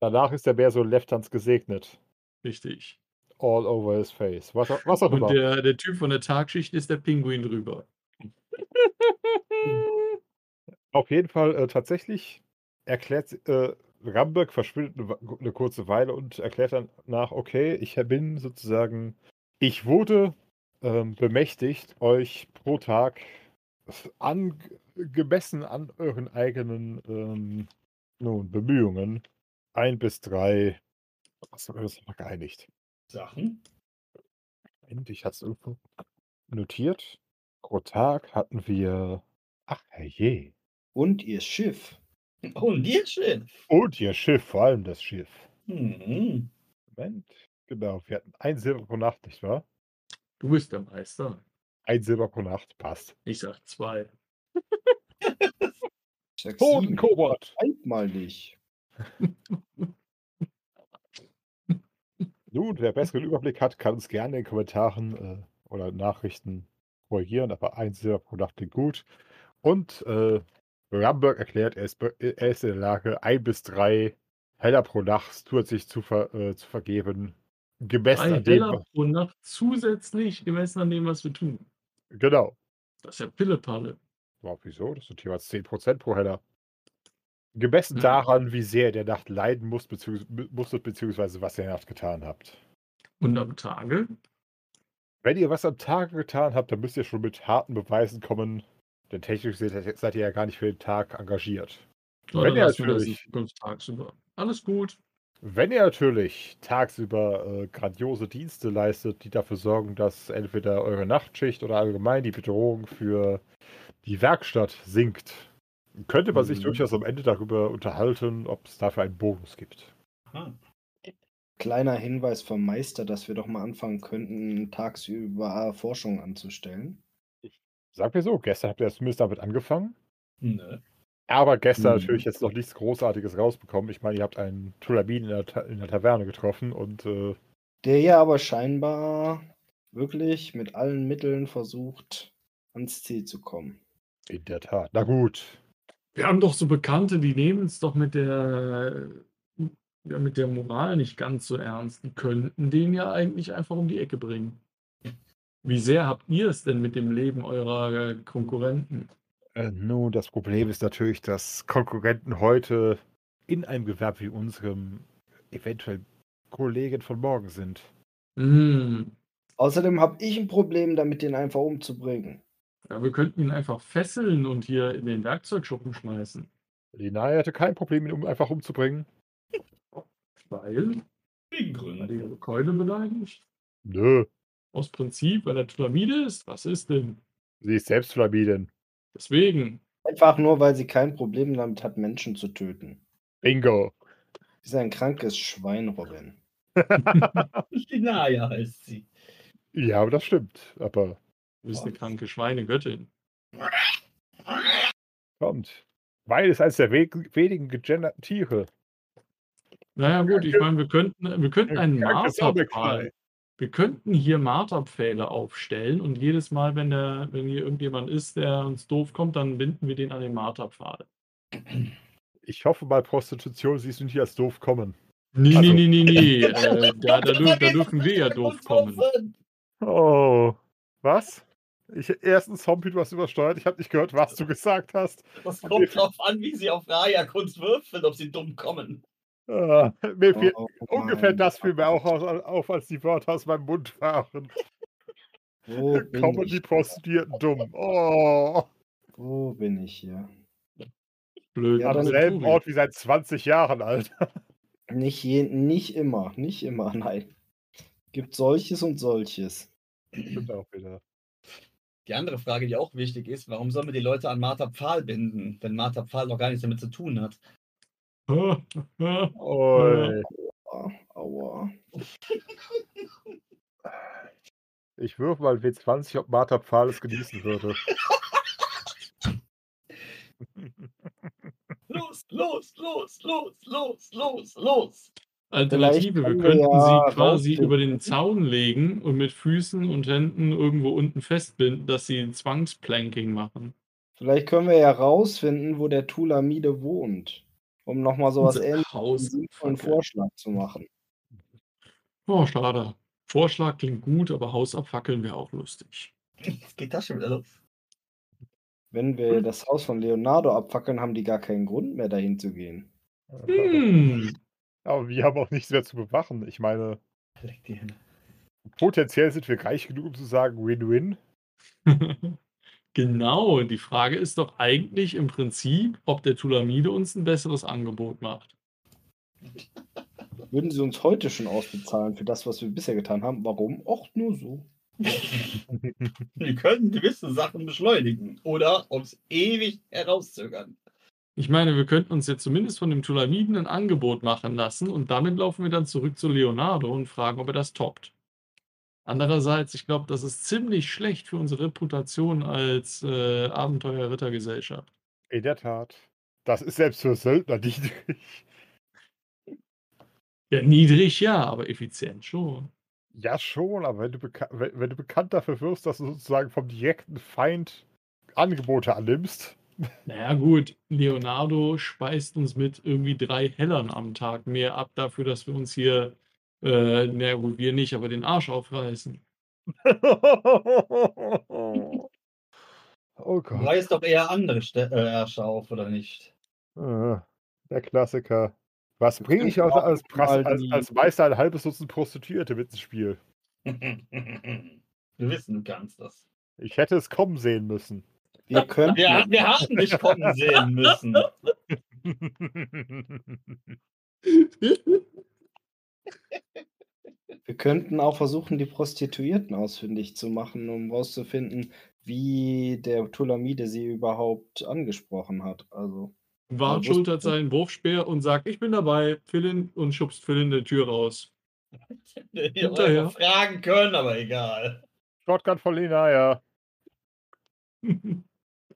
Danach ist er mehr so Left-Hands gesegnet. Richtig. All over his face. Was, was auch Und immer. der, der Typ von der Tagschicht ist der Pinguin drüber. Auf jeden Fall äh, tatsächlich erklärt äh, Ramberg verschwindet eine, eine kurze Weile und erklärt dann nach, okay, ich bin sozusagen, ich wurde ähm, bemächtigt, euch pro Tag an, gemessen an euren eigenen ähm, nun, Bemühungen ein bis drei, was haben wir uns geeinigt? Sachen. Moment, ich hatte es irgendwo notiert. Pro Tag hatten wir, ach herrje, Und ihr Schiff. Und ihr Schiff. und ihr Schiff, vor allem das Schiff. Mhm. Moment. Genau, wir hatten ein Silber pro Nacht, nicht wahr? Du bist der Meister. Ein Silber pro Nacht, passt. Ich sag zwei. Kobold! Halt mal nicht. Nun, wer besseren Überblick hat, kann uns gerne in den Kommentaren äh, oder Nachrichten korrigieren, aber ein Silber pro Nacht klingt gut. Und äh, Ramberg erklärt, er ist, er ist in der Lage, ein bis drei Heller pro Nacht zusätzlich zu, ver, äh, zu vergeben. Gemessen Drei an dem, Heller pro Nacht zusätzlich gemessen an dem, was wir tun. Genau. Das ist ja Pillepalle. Wow, wieso? Das sind jeweils 10% pro Heller. Gemessen Hm. daran, wie sehr ihr der Nacht leiden muss, beziehungs musstet, beziehungsweise was ihr in der Nacht getan habt. Und am Tage? Wenn ihr was am Tag getan habt, dann müsst ihr schon mit harten Beweisen kommen. Denn technisch seid seid ihr ja gar nicht für den Tag engagiert. Oder Wenn ihr natürlich- tagsüber. Alles gut. Wenn ihr natürlich tagsüber äh, grandiose Dienste leistet, die dafür sorgen, dass entweder eure Nachtschicht oder allgemein die Bedrohung für die Werkstatt sinkt, könnte man sich Mhm. durchaus am Ende darüber unterhalten, ob es dafür einen Bonus gibt. Aha. Kleiner Hinweis vom Meister, dass wir doch mal anfangen könnten, tagsüber Forschung anzustellen. Sagen wir so, gestern habt ihr zumindest damit angefangen. Nö. Aber gestern Mhm. natürlich jetzt noch nichts Großartiges rausbekommen. Ich meine, ihr habt einen Tulamin in der, Ta in der Taverne getroffen und äh, Der ja aber scheinbar wirklich mit allen Mitteln versucht, ans Ziel zu kommen. in der Tat. Na gut. Wir haben doch so Bekannte, die nehmen es doch mit der, ja, mit der Moral nicht ganz so ernst. Die könnten den ja eigentlich einfach um die Ecke bringen. Wie sehr habt ihr es denn mit dem Leben eurer Konkurrenten? Äh, nun, das Problem ist natürlich, dass Konkurrenten heute in einem Gewerbe wie unserem eventuell Kollegen von morgen sind. Hm, Außerdem habe ich ein Problem damit, den einfach umzubringen. Ja, wir könnten ihn einfach fesseln und hier in den Werkzeugschuppen schmeißen. Linaya hätte kein Problem, ihn um, einfach umzubringen. Weil, Wegen weil Gründen. die ihre Keule beleidigt. Nö, Aus Prinzip, weil er Tulamide ist. Was ist denn? sie ist selbst Tulamidin. Deswegen. Einfach nur, weil sie kein Problem damit hat, Menschen zu töten. Bingo. Sie ist ein krankes Schwein, Robin. Linaya heißt sie. Ja, aber das stimmt. Aber Du bist eine kranke Schweinegöttin. kommt. Weil es eines der we wenigen gegenderten Tiere. Naja, gut, ich meine, wir könnten, wir könnten einen Marterpfahl. Wir könnten hier Marterpfähle aufstellen und jedes Mal, wenn, der, wenn hier irgendjemand ist, der uns doof kommt, dann binden wir den an den Marterpfahl. Ich hoffe mal, Prostitution siehst du nicht als doof kommen. Nee, Also- nee, nee, nee, nee. Äh, da, da, da dürfen wir ja doof kommen. Oh. Was? Ich, erstens, Zombie, du hast übersteuert. Ich habe nicht gehört, was du gesagt hast. Das kommt drauf an, wie sie auf Raya-Kunst würfeln, ob sie dumm kommen. Ah, mir fiel Oh, ungefähr mein das fiel mir auch aus, auf, als die Wörter aus meinem Mund waren. Wo bin, Kommen ich, die Prostituierten dumm. Oh. wo bin ich hier? Blöd. Ja, Am selben. Ort wie seit 20 Jahren, Alter. Nicht, je, nicht immer, nicht immer, nein. Gibt solches und solches. Stimmt auch wieder. Die andere Frage, die auch wichtig ist, warum sollen wir die Leute an Martha Pfahl binden, wenn Martha Pfahl noch gar nichts damit zu tun hat? Oi. Aua. Ich würfe mal W20, ob Martha Pfahl es genießen würde. Los, los, los, los, los, los, los. Alternative, wir könnten ja sie quasi über den Zaun legen und mit Füßen und Händen irgendwo unten festbinden, dass sie Zwangsplanking machen. Vielleicht können wir ja rausfinden, wo der Tulamide wohnt. Um nochmal sowas ähnliches Haus- einen sinnvollen Vorschlag zu machen. Oh, schade. Vorschlag klingt gut, aber Haus abfackeln wäre auch lustig. Jetzt geht das schon wieder los. Wenn wir das Haus von Leonardo abfackeln, haben die gar keinen Grund mehr, dahin zu gehen. Hm. Aber wir haben auch nichts mehr zu bewachen. Ich meine, potenziell sind wir reich genug, um zu sagen, Win-Win. genau, die Frage ist doch eigentlich im Prinzip, ob der Tulamide uns ein besseres Angebot macht. Würden sie uns heute schon ausbezahlen für das, was wir bisher getan haben? Warum? Och, nur so. Wir können gewisse Sachen beschleunigen oder uns ewig herauszögern. Ich meine, wir könnten uns jetzt zumindest von dem Tulamiden ein Angebot machen lassen und damit laufen wir dann zurück zu Leonardo und fragen, ob er das toppt. Andererseits, ich glaube, das ist ziemlich schlecht für unsere Reputation als äh, Abenteuer-Rittergesellschaft. In der Tat. Das ist selbst für Söldner niedrig. Ja, niedrig ja, aber effizient schon. Ja, schon, aber wenn du, wenn, wenn du bekannt dafür wirst, dass du sozusagen vom direkten Feind Angebote annimmst. Naja, gut, Leonardo speist uns mit irgendwie drei Hellern am Tag mehr ab dafür, dass wir uns hier, äh, naja, gut, wir nicht, aber den Arsch aufreißen. oh Gott. Reißt doch eher andere Stä äh, Ärsche auf, oder nicht? Äh, Der Klassiker. Was bringe ich aus, auch als, als, die- als Meister ein halbes Dutzend Prostituierte mit ins Spiel? wir wissen, du kannst das. Ich hätte es kommen sehen müssen. Wir könnten, Wir, wir haben dich kommen sehen müssen. wir könnten auch versuchen, die Prostituierten ausfindig zu machen, um rauszufinden, wie der Tulamide sie überhaupt angesprochen hat. Also, Wart Ja, schultert seinen Wurfspeer und sagt, ich bin dabei, Philin und schubst Philin die Tür raus. Ihr Hinterher. eure fragen können, aber egal. Shotgun von Lena, ja.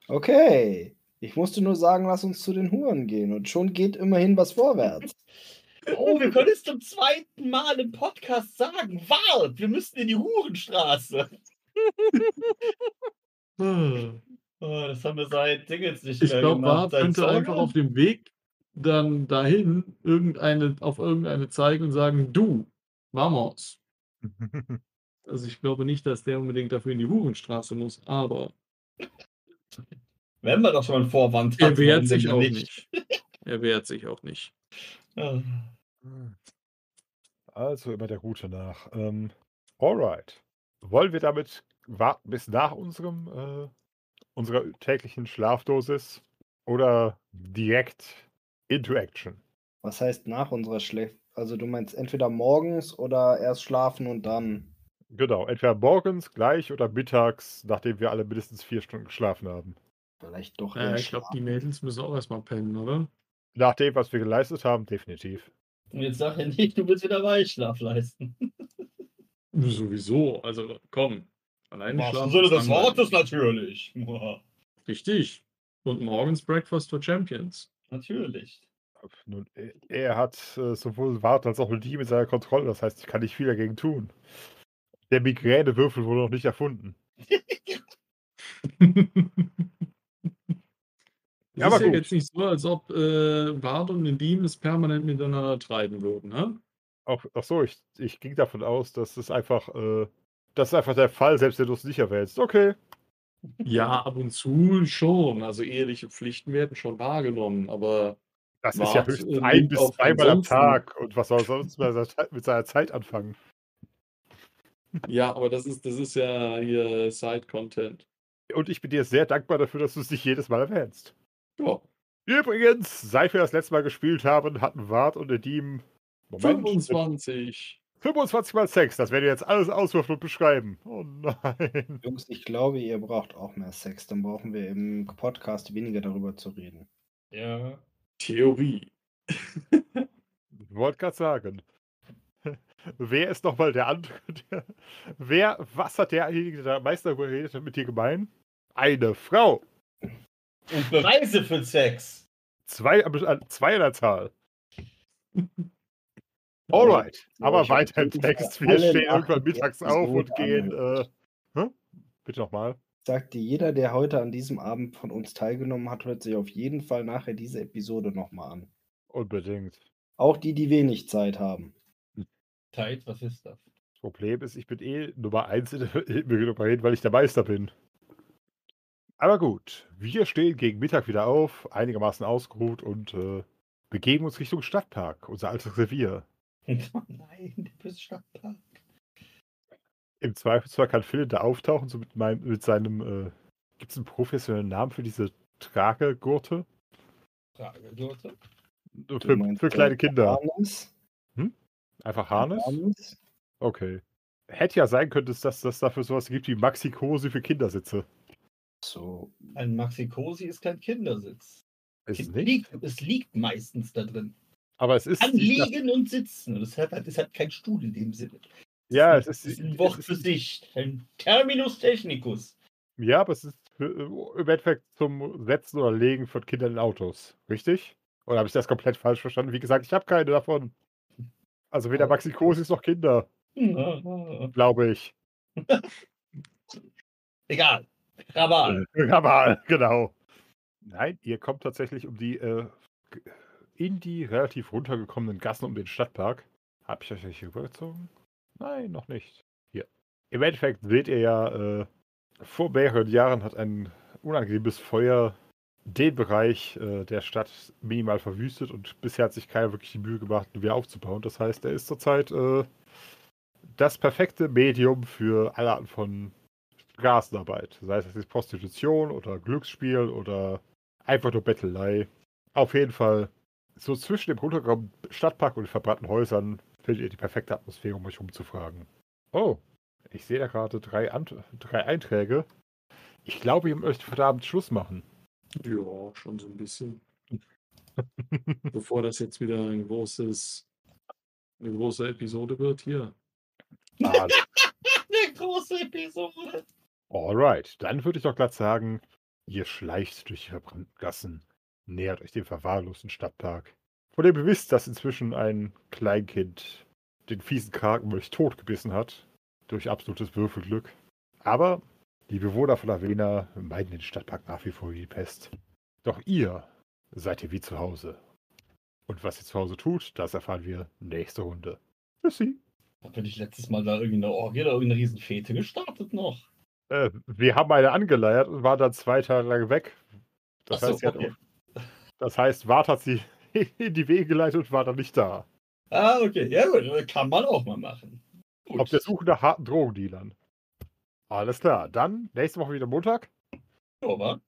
okay. Ich musste nur sagen, lass uns zu den Huren gehen. Und schon geht immerhin was vorwärts. Oh, wir können es zum zweiten Mal im Podcast sagen. Wart, wir müssen in die Hurenstraße. Ah. Oh, das haben wir seit Dingens nicht Ich mehr glaube, gemacht. Bart Seit könnte zwei einfach auf dem Weg dann dahin irgendeine, auf irgendeine zeigen und sagen, du, vamos. Also ich glaube nicht, dass der unbedingt dafür in die Hurenstraße muss, aber Wenn man doch schon mal einen Vorwand hat. er wehrt sich auch nicht. Er wehrt sich auch nicht. Ja. Also immer der Route nach. Ähm, alright. Wollen wir damit warten bis nach unserem äh, unserer täglichen Schlafdosis oder direkt into action. Was heißt nach unserer Schläf? Also du meinst entweder morgens oder erst schlafen und dann. Genau, entweder morgens gleich oder mittags, nachdem wir alle mindestens vier Stunden geschlafen haben. Vielleicht doch eher ich glaube, die Mädels müssen auch erstmal pennen, oder? Nach dem, was wir geleistet haben, definitiv. Und jetzt sag ja nicht, du willst wieder Weichschlaf leisten. Sowieso, also komm. Alleine Im schlafen. Sinne ist des. Wortes natürlich. Richtig. Und morgens Breakfast for Champions. Natürlich. Nun, er- er hat äh, sowohl Wart als auch die mit seiner Kontrolle, das heißt, ich kann nicht viel dagegen tun. Der Migränewürfel wurde noch nicht erfunden. Es Ja, ist aber ja gut. jetzt nicht so, als ob äh, Bart und Nedim es permanent miteinander treiben würden, ne? Auch, ach so, ich, ich ging davon aus, dass es einfach, äh, das ist einfach der Fall, selbst wenn du es nicht erwähnst. Okay. Ja, ab und zu schon. Also eheliche Pflichten werden schon wahrgenommen, aber Das ist ja höchstens äh, ein bis zweimal am Tag. Und was soll sonst mit seiner, Zeit- mit seiner Zeit anfangen? ja, aber das ist, das ist ja hier Side-Content. Und ich bin dir sehr dankbar dafür, dass du es nicht jedes Mal erwähnst. Ja, Übrigens, seit wir das letzte Mal gespielt haben, hatten Wart und Moment, 25. 25 mal Sex. Das werden wir jetzt alles auswürfeln und beschreiben. Oh nein. Jungs, ich glaube, ihr braucht auch mehr Sex. Dann brauchen wir im Podcast weniger darüber zu reden. Ja. Theorie. Ich wollte gerade sagen. Wer ist nochmal der andere? Der, wer, was hat derjenige, der am meisten darüber geredet hat, mit dir gemein? Eine Frau. Und Beweise für Sex. Zwei, äh, zwei in der Zahl. Alright. Aber weiter im Text. Wir stehen irgendwann mittags auf und gehen. Äh, hä? Bitte nochmal. Sagt dir, jeder, der heute an diesem Abend von uns teilgenommen hat, hört sich auf jeden Fall nachher diese Episode nochmal an. Unbedingt. Auch die, die wenig Zeit haben. Zeit, was ist das? Das Problem ist, ich bin eh Nummer eins in der reden, weil ich der Meister bin. Aber gut, wir stehen gegen Mittag wieder auf, einigermaßen ausgeruht und äh, begeben uns Richtung Stadtpark, unser altes Revier. Oh nein, der böse Stadtpark. Im Zweifelsfall kann Philipp da auftauchen, so mit, meinem, mit seinem, äh, gibt es einen professionellen Namen für diese Tragegurte? Frage, Gurte. Du Für, meinst, für äh, kleine Kinder. Harness? Einfach Harness? Harness? Okay. Hätte ja sein können, dass das dafür sowas gibt wie Maxi-Cosi für Kindersitze. So, Ein Maxi-Cosi ist kein Kindersitz. Ist es? Liegt, es liegt meistens da drin. Aber es ist. Kann nicht das- liegen und sitzen. Und deshalb hat es hat kein Stuhl in dem Sinne. Ja, es ist. ist ein Wort für sich. Ein Terminus technicus. Ja, aber es ist für, äh, im Endeffekt zum Setzen oder Legen von Kindern in Autos. Richtig? Oder habe ich das komplett falsch verstanden? Wie gesagt, ich habe keine davon. Also weder. Maxi-Cosis noch Kinder, Egal. glaube ich. Rabal. Aber, genau. Nein, ihr kommt tatsächlich um die, äh, in die relativ runtergekommenen Gassen um den Stadtpark. Habe ich euch hier rübergezogen? Nein, noch nicht. Hier. Im Endeffekt seht ihr ja, äh, vor mehreren Jahren hat ein unangenehmes Feuer den Bereich äh, der Stadt minimal verwüstet und bisher hat sich keiner wirklich die Mühe gemacht, ihn wieder aufzubauen. Das heißt, er ist zurzeit äh, das perfekte Medium für alle Arten von Straßenarbeit. Sei es jetzt Prostitution oder Glücksspiel oder einfach nur Bettelei. Auf jeden Fall, so zwischen dem runtergekommenen Stadtpark und den verbrannten Häusern findet ihr die perfekte Atmosphäre, um euch umzufragen. Oh, ich sehe da gerade drei, Ant drei Einträge. Ich glaube, ihr möchtet heute Abend Schluss machen. Ja, schon so ein bisschen. Bevor das jetzt wieder ein großes, eine große Episode wird, hier. Ah, Eine große Episode. Alright, dann würde ich doch glatt sagen, ihr schleicht durch die verbrannten Gassen, nähert euch dem verwahrlosten Stadtpark, von dem ihr wisst, dass inzwischen ein Kleinkind den fiesen Krakenmolch totgebissen hat, durch absolutes Würfelglück. Aber die Bewohner von Avena meiden den Stadtpark nach wie vor wie die Pest. Doch ihr seid hier wie zu Hause. Und was ihr zu Hause tut, das erfahren wir nächste Runde. Tschüssi. Hab ich letztes Mal da irgendeine Orgie oder irgendeine Riesenfete gestartet noch? Äh, wir haben eine angeleiert und waren dann zwei Tage lang weg. Das so, heißt, okay. auch, das heißt, Wart hat sie in die Wege geleitet und war dann nicht da. Ah, okay. Ja, gut. Kann man auch mal machen. Gut. Auf der Suche nach harten Drogendealern. Alles klar, dann nächste Woche wieder Montag. Ja?